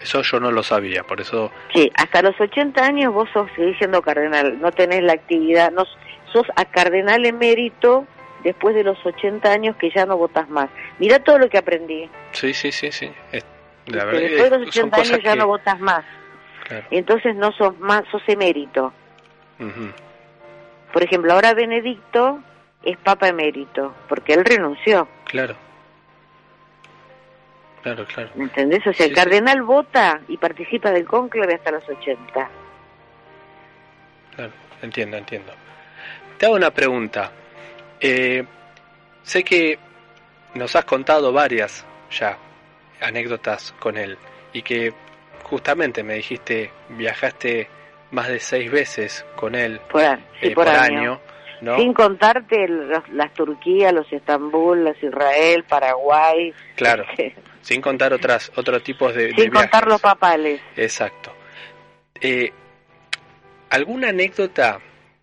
Speaker 4: Eso yo no lo sabía, por eso.
Speaker 7: Sí, hasta los 80 años vos sos, seguís siendo cardenal, no tenés la actividad, no, sos a cardenal emérito después de los 80 años que ya no votas más. Mirá todo lo que aprendí.
Speaker 4: Sí, sí, sí, sí. Es- la verdad
Speaker 7: después de los
Speaker 4: que son
Speaker 7: 80 años ya no votas más.
Speaker 4: Claro.
Speaker 7: Entonces no sos más, sos emérito. Por ejemplo, ahora Benedicto es papa emérito, porque él renunció.
Speaker 4: Claro. Claro, claro.
Speaker 7: ¿Me entendés? O sea,
Speaker 4: Sí,
Speaker 7: el
Speaker 4: sí.
Speaker 7: cardenal vota y participa del cónclave hasta los 80.
Speaker 4: Claro, entiendo, entiendo. Te hago una pregunta. Eh, sé que nos has contado varias ya anécdotas con él y que justamente me dijiste viajaste más de seis veces con él
Speaker 7: Por, a- sí,
Speaker 4: eh,
Speaker 7: por, año.
Speaker 4: ¿no?
Speaker 7: Sin contarte los- las Turquías, los Estambul, los Israel, Paraguay.
Speaker 4: Claro, sin contar otras otros tipos de, de
Speaker 7: Sin contar los papales.
Speaker 4: Exacto. Eh, ¿Alguna anécdota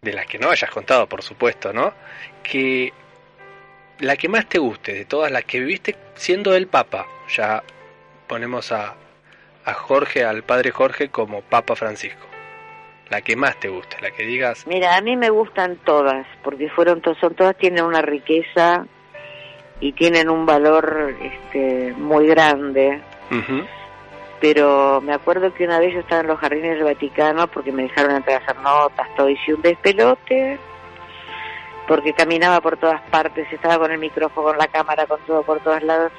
Speaker 4: de las que no hayas contado, por supuesto, ¿no? Que la que más te guste, de todas las que viviste siendo el Papa, ya ponemos a, a Jorge, al Padre Jorge, como Papa Francisco. La que más te guste, la que digas,
Speaker 7: Mira, a mí me gustan todas, porque fueron to- son todas tienen una riqueza y tienen un valor este, muy grande. Pero me acuerdo que una vez yo estaba en los jardines del Vaticano porque me dejaron entrar a notas, todo, hice un despelote, porque caminaba por todas partes, estaba con el micrófono, con la cámara, con todo por todos lados.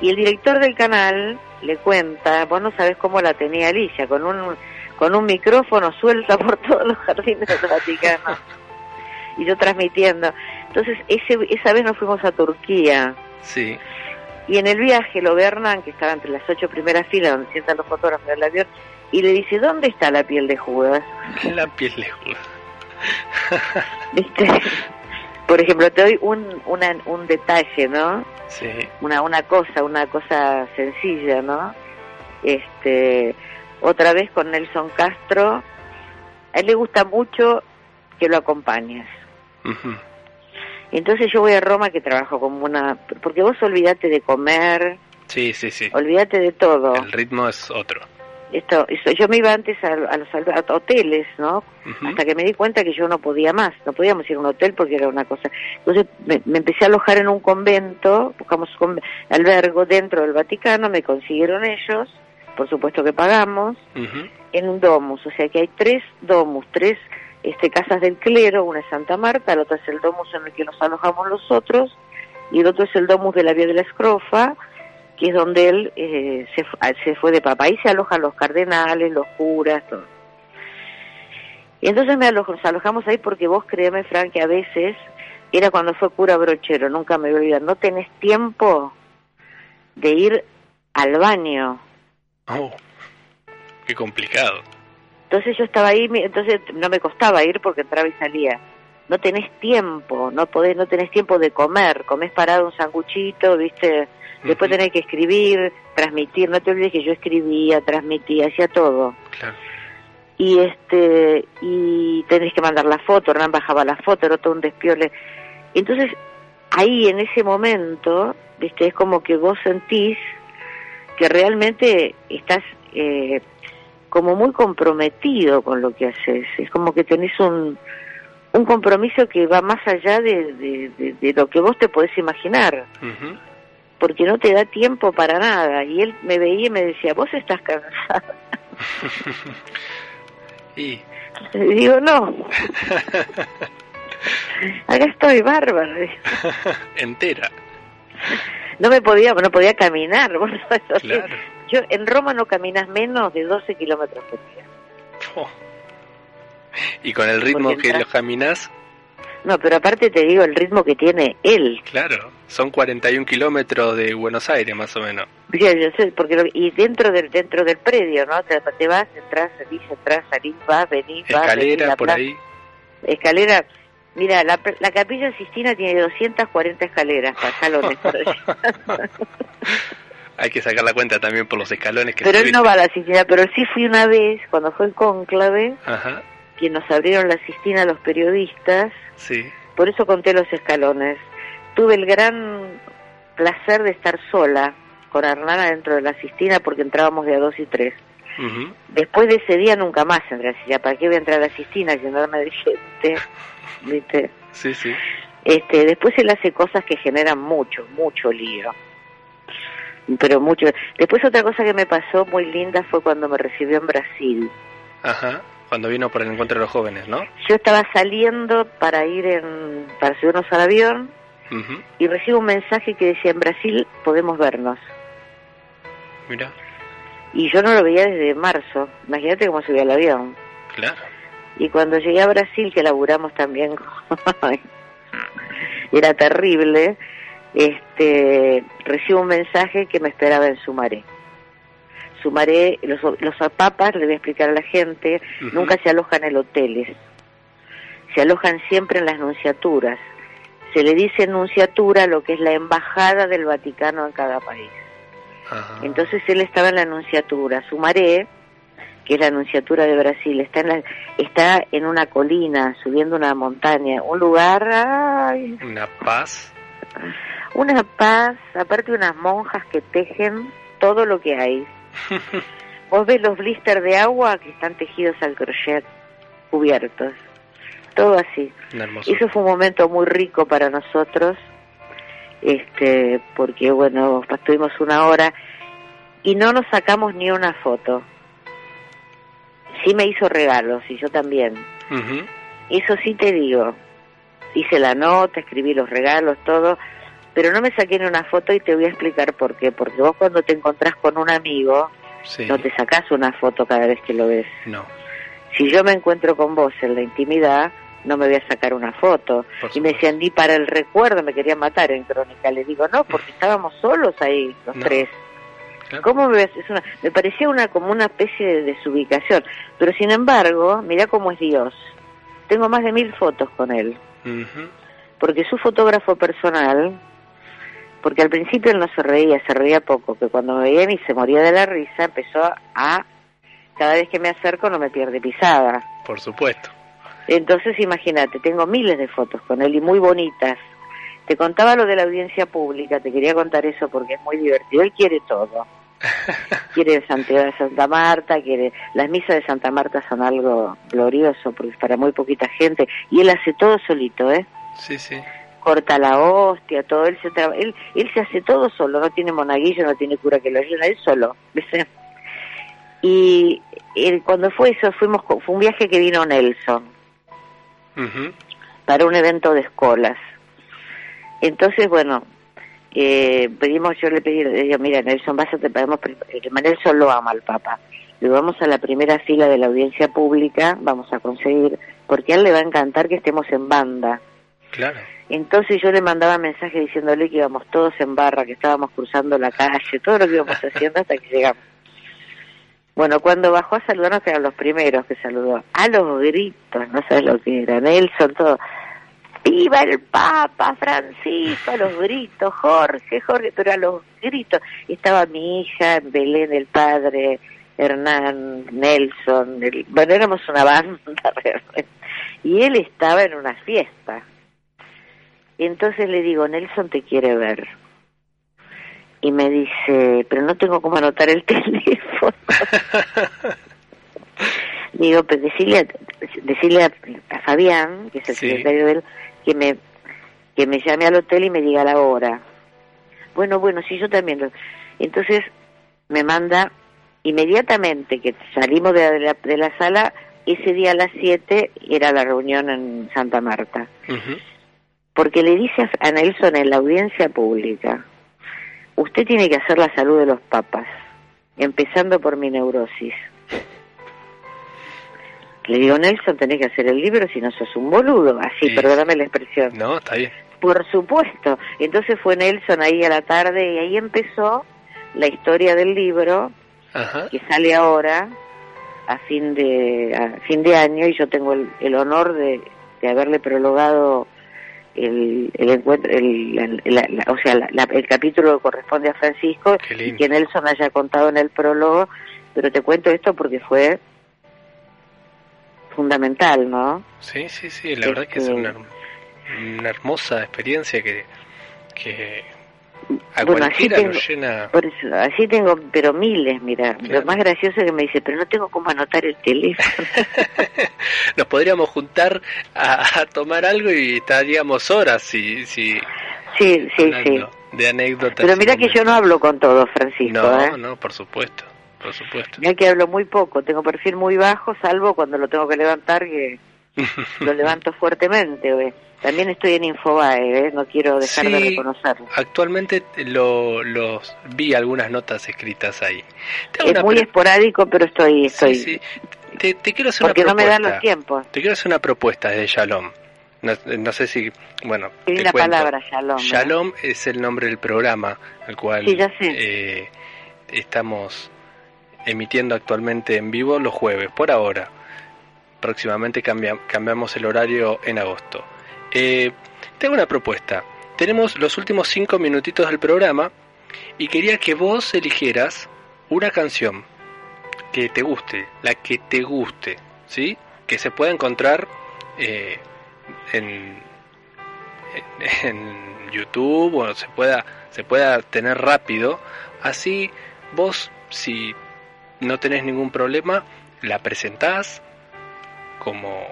Speaker 7: Y el director del canal le cuenta, vos no sabés cómo la tenía Alicia, con un, con un micrófono suelta por todos los jardines del Vaticano. y yo transmitiendo. Entonces, ese, esa vez nos fuimos a Turquía.
Speaker 4: sí,
Speaker 7: Y en el viaje lo ve Hernán, que estaba entre las ocho primeras filas donde sientan los fotógrafos del avión, y le dice, ¿dónde está la piel de Judas?
Speaker 4: la piel de Judas.
Speaker 7: ¿Viste? Por ejemplo, te doy un, una- un detalle, ¿no?
Speaker 4: Sí,
Speaker 7: Una, una cosa, una cosa sencilla, ¿no? Este, otra vez con Nelson Castro, a él le gusta mucho que lo acompañes.
Speaker 4: ujú,
Speaker 7: Entonces yo voy a Roma que trabajo como una... Porque vos olvidate de comer,
Speaker 4: sí, sí, sí.
Speaker 7: olvídate de todo.
Speaker 4: El ritmo es otro.
Speaker 7: Esto, esto, yo me iba antes a, a los a hoteles, ¿no? Hasta que me di cuenta que yo no podía más, no podíamos ir a un hotel porque era una cosa. Entonces me, me empecé a alojar en un convento, buscamos un albergo dentro del Vaticano, me consiguieron ellos, por supuesto que pagamos, en un domus, o sea que hay tres domus, tres este, casas del clero, una es Santa Marta, la otra es el domus en el que nos alojamos los otros, y el otro es el domus de la Vía de la Escrofa, que es donde él eh, se, ah, fue de papa. Ahí se alojan los cardenales, los curas, todo. Y entonces me nos alojamos ahí porque vos créeme, Frank, que a veces era cuando fue cura brochero, nunca me voy a olvidar, no tenés tiempo de ir al baño.
Speaker 4: Oh, qué complicado.
Speaker 7: Entonces yo estaba ahí, entonces no me costaba ir porque entraba y salía. No tenés tiempo, no podés, no tenés tiempo de comer, comés parado un sanguchito, viste, después tenés que escribir, transmitir, no te olvides que yo escribía, transmitía, hacía todo.
Speaker 4: Claro.
Speaker 7: Y este, y tenés que mandar la foto, Hernán bajaba la foto, era todo un despiole. Entonces, ahí en ese momento, viste, es como que vos sentís que realmente estás eh, como muy comprometido con lo que haces. Es como que tenés un, un compromiso que va más allá de, de- de- de lo que vos te podés imaginar, porque no te da tiempo para nada. Y él me veía y me decía, vos estás cansada.
Speaker 4: Y
Speaker 7: Y digo, no. Acá estoy bárbara.
Speaker 4: entera.
Speaker 7: No me podía, no podía caminar. sabés.
Speaker 4: Claro.
Speaker 7: Yo en Roma no caminas menos de 12 kilómetros por día.
Speaker 4: Oh. Y con el ritmo
Speaker 7: Porque
Speaker 4: que
Speaker 7: entra-
Speaker 4: lo caminás,
Speaker 7: No, pero aparte te digo el ritmo que tiene él.
Speaker 4: claro, son 41 kilómetros de Buenos Aires más o menos.
Speaker 7: Yo, yo sé, porque lo- y dentro del dentro del predio, ¿no? Te, te vas, entras, salís, entras, salís, vas, venís, vas,
Speaker 4: Escalera por
Speaker 7: plaza-
Speaker 4: ahí.
Speaker 7: Escalera. Mira, la, la capilla Sistina tiene 240 escaleras, escalones. por allí.
Speaker 4: Hay que sacar la cuenta también por los escalones que
Speaker 7: pero él no va a la Sistina, pero sí fui una vez, cuando fue el cónclave,
Speaker 4: Ajá,
Speaker 7: que nos abrieron la Sistina a los periodistas,
Speaker 4: sí.
Speaker 7: por eso conté los escalones. Tuve el gran placer de estar sola con Hernana dentro de la Sistina porque entrábamos de a dos y tres. Después de ese día nunca más entré así, ya para qué voy a entrar a la Sistina, llenarme de gente, ¿viste?
Speaker 4: Sí, sí.
Speaker 7: Este, después él hace cosas que generan mucho, mucho lío. Pero mucho. Después otra cosa que me pasó muy linda fue cuando me recibió en Brasil.
Speaker 4: Ajá. Cuando vino por el encuentro de los jóvenes, ¿no?
Speaker 7: Yo estaba saliendo para ir en, para subirnos al avión y recibo un mensaje que decía en Brasil podemos vernos.
Speaker 4: Mira,
Speaker 7: Y yo no lo veía desde marzo. Imagínate cómo subí al avión.
Speaker 4: claro.
Speaker 7: Y cuando llegué a Brasil, que laburamos también, era terrible, este, recibo un mensaje que me esperaba en Sumaré. Sumaré, los, los papas, le voy a explicar a la gente, nunca se alojan en hoteles, se alojan siempre en las nunciaturas. Se le dice nunciatura lo que es la embajada del Vaticano en cada país.
Speaker 4: Ajá.
Speaker 7: Entonces él estaba en la Anunciatura. Sumaré, que es la Anunciatura de Brasil, está en, la- está en una colina, subiendo una montaña, un lugar, ay,
Speaker 4: Una paz.
Speaker 7: una paz, aparte unas monjas que tejen todo lo que hay. Vos ves los blisters de agua que están tejidos al crochet, cubiertos, todo así. Eso fue un momento muy rico para nosotros, este, porque bueno, estuvimos una hora y no nos sacamos ni una foto. Sí me hizo regalos y yo también. Eso sí te digo. Hice la nota, escribí los regalos, todo, pero no me saqué ni una foto y te voy a explicar por qué. Porque vos cuando te encontrás con un amigo,
Speaker 4: Sí.
Speaker 7: no te sacás una foto cada vez que lo ves.
Speaker 4: No.
Speaker 7: Si yo me encuentro con vos en la intimidad, no me voy a sacar una foto. Y me decían, ni para el recuerdo me querían matar en Crónica. Le digo, no, porque estábamos solos ahí, los
Speaker 4: No.
Speaker 7: tres.
Speaker 4: Claro.
Speaker 7: ¿Cómo me? Es una, me parecía una como una especie de desubicación. Pero sin embargo, mira cómo es Dios. Tengo más de mil fotos con él. Porque su fotógrafo personal, porque al principio él no se reía, se reía poco, que cuando me veía y se moría de la risa, empezó a, cada vez que me acerco no me pierde pisada.
Speaker 4: Por supuesto.
Speaker 7: Entonces, imagínate, tengo miles de fotos con él y muy bonitas. Te contaba lo de la audiencia pública, te quería contar eso porque es muy divertido. Él quiere todo. Quiere Santiago de Santa Marta, quiere... Las misas de Santa Marta son algo glorioso porque es para muy poquita gente. Y él hace todo solito, ¿eh?
Speaker 4: Sí, sí.
Speaker 7: Corta la hostia, todo. Él se, traba- él, él se hace todo solo, no tiene monaguillo, no tiene cura que lo ayude, él solo. ¿viste? Y eh, cuando fue eso, fuimos, fue un viaje que vino Nelson Para un evento de escuelas. Entonces, bueno, eh, pedimos, yo le pedí, le digo, mira, Nelson, vas a te podemos, pri- eh, Nelson lo ama al Papa. Le vamos a la primera fila de la audiencia pública, vamos a conseguir, porque a él le va a encantar que estemos en banda.
Speaker 4: Claro.
Speaker 7: Entonces yo le mandaba mensaje diciéndole que íbamos todos en barra, que estábamos cruzando la calle, todo lo que íbamos haciendo hasta que llegamos. Bueno, cuando bajó a saludarnos, que eran los primeros que saludó, a los gritos, no sabes lo que era, Nelson, todo. ¡Viva el Papa Francisco! A los gritos, Jorge, Jorge, pero a los gritos. Estaba mi hija, Belén, el padre, Hernán, Nelson, el- bueno, éramos una banda realmente. Y él estaba en una fiesta. Entonces le digo, Nelson te quiere ver. Y me dice, pero no tengo cómo anotar el teléfono. digo, pues decirle, a- decirle a, a Fabián, que es el
Speaker 4: Sí.
Speaker 7: secretario de él, que me, que me llame al hotel y me diga la hora. Bueno, bueno, sí, yo también. lo- Entonces me manda inmediatamente que salimos de la, de la sala, ese día a las 7 era la reunión en Santa Marta. Porque le dice a- a Nelson en la audiencia pública, usted tiene que hacer la salud de los papas, empezando por mi neurosis. Le digo, Nelson, tenés que hacer el libro si no sos un boludo. Así,
Speaker 4: Sí.
Speaker 7: perdóname la expresión.
Speaker 4: No, está bien.
Speaker 7: Por supuesto. Entonces fue Nelson ahí a la tarde y ahí empezó la historia del libro
Speaker 4: Ajá.
Speaker 7: que sale ahora a fin de a fin de año y yo tengo el, el honor de, de haberle prologado el, el encuentro el, la- la- la- o sea la- la- el capítulo que corresponde a Francisco y que Nelson haya contado en el prólogo pero te cuento esto porque fue fundamental no
Speaker 4: Sí, sí, sí, la verdad que es
Speaker 7: Este-
Speaker 4: una, una hermosa experiencia que, que a
Speaker 7: Bueno, así tengo-
Speaker 4: llena.
Speaker 7: por eso así tengo pero miles mira
Speaker 4: Claro.
Speaker 7: lo más gracioso es que me dice pero no tengo cómo anotar el teléfono
Speaker 4: Nos podríamos juntar a, a tomar algo y estaríamos horas si, si
Speaker 7: sí sí sí
Speaker 4: de anécdotas.
Speaker 7: pero mira que yo no hablo con todo Francisco
Speaker 4: No,
Speaker 7: ¿eh?
Speaker 4: no, por supuesto, por supuesto.
Speaker 7: Mira que hablo muy poco, tengo perfil muy bajo, salvo cuando lo tengo que levantar, que lo levanto fuertemente. ¿ve? También estoy en Infobae, ¿eh? no quiero dejar de reconocerlo.
Speaker 4: Actualmente lo, los vi algunas notas escritas ahí.
Speaker 7: Es
Speaker 4: una
Speaker 7: muy esporádico, pero estoy... estoy
Speaker 4: Sí, sí. Te, te quiero hacer
Speaker 7: Porque
Speaker 4: una
Speaker 7: no me
Speaker 4: propuesta.
Speaker 7: dan los tiempos.
Speaker 4: Te quiero hacer una propuesta de Shalom. No, no sé si, bueno, te cuento.
Speaker 7: palabra, Shalom.
Speaker 4: Shalom es el nombre del programa al cual
Speaker 7: Sí,
Speaker 4: eh, estamos emitiendo actualmente en vivo los jueves, por ahora. Próximamente cambia- cambiamos el horario en agosto. Eh, tengo una propuesta. Tenemos los últimos cinco minutitos del programa y quería que vos eligieras una canción que te guste, la que te guste, ¿sí? Que se pueda encontrar eh, en, YouTube o se pueda, se pueda tener rápido. Así vos, si no tenés ningún problema, la presentás como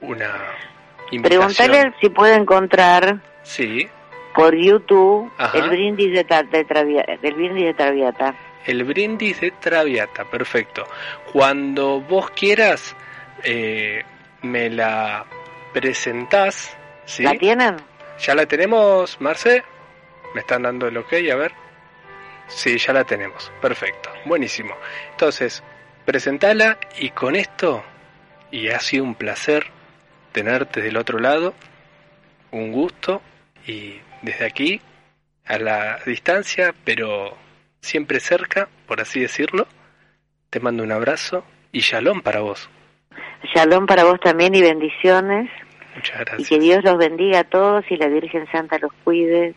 Speaker 4: una.
Speaker 7: Pregúntale si puede encontrar
Speaker 4: Sí,
Speaker 7: por YouTube
Speaker 4: Ajá.
Speaker 7: el brindis de, de Travia- del brindis de Traviata.
Speaker 4: el brindis de Traviata, perfecto. Cuando vos quieras, eh, me la presentás, ¿sí?
Speaker 7: ¿La tienen?
Speaker 4: ¿Ya la tenemos, Marce? ¿Me están dando el ok? A ver. Sí, ya la tenemos. Perfecto. Buenísimo. Entonces, presentala y con esto, y ha sido un placer tenerte del otro lado, un gusto, y desde aquí, a la distancia, pero siempre cerca, por así decirlo, te mando un abrazo y shalom para vos.
Speaker 7: Shalom para vos también y bendiciones.
Speaker 4: Muchas
Speaker 7: Y
Speaker 4: gracias.
Speaker 7: que Dios los bendiga a todos y la Virgen Santa los cuide,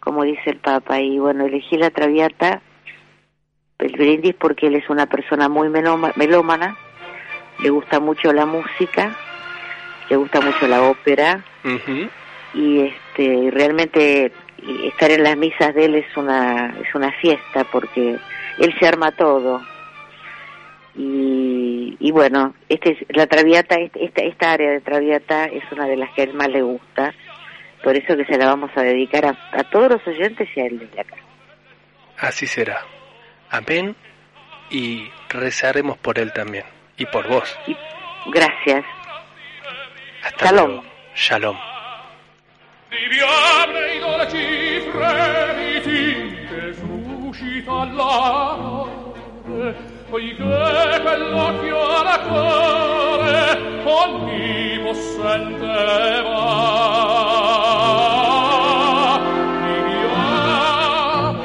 Speaker 7: como dice el Papa. Y bueno, elegí la Traviata, el brindis, porque él es una persona muy melómana, le gusta mucho la música, le gusta mucho la ópera
Speaker 4: Ujú.
Speaker 7: y este realmente estar en las misas de él es una es una fiesta porque él se arma todo y, y bueno este es- la traviata este- esta esta área de traviata es una de las que a él más le gusta por eso que se la vamos a dedicar a, a todos los oyentes y a él desde acá
Speaker 4: Así será. Amén. Y rezaremos por él también. Y por vos.
Speaker 7: gracias Shalom.
Speaker 4: Shalom.
Speaker 8: Poiché quell'occhio alla cuore onnipossente va. Viviamo,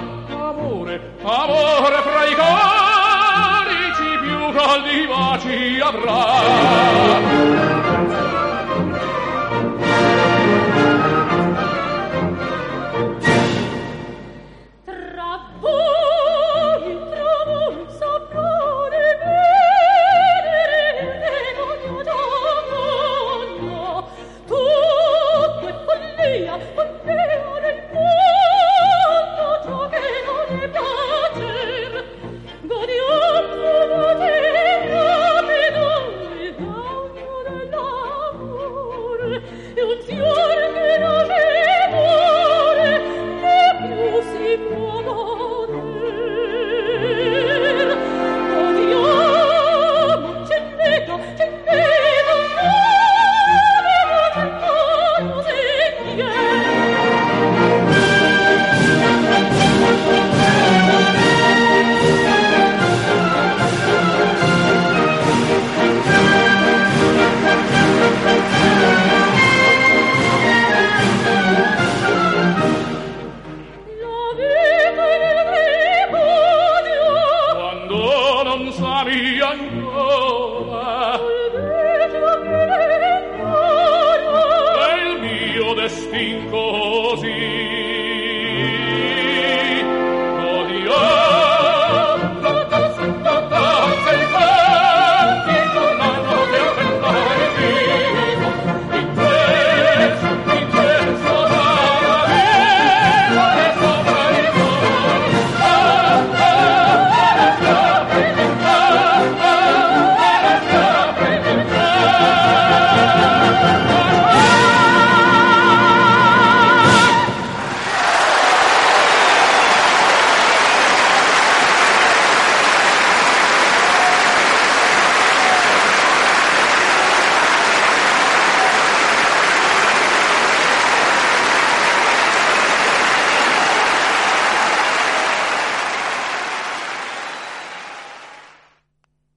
Speaker 8: amore, amore fra i corici più caldi baci avrà.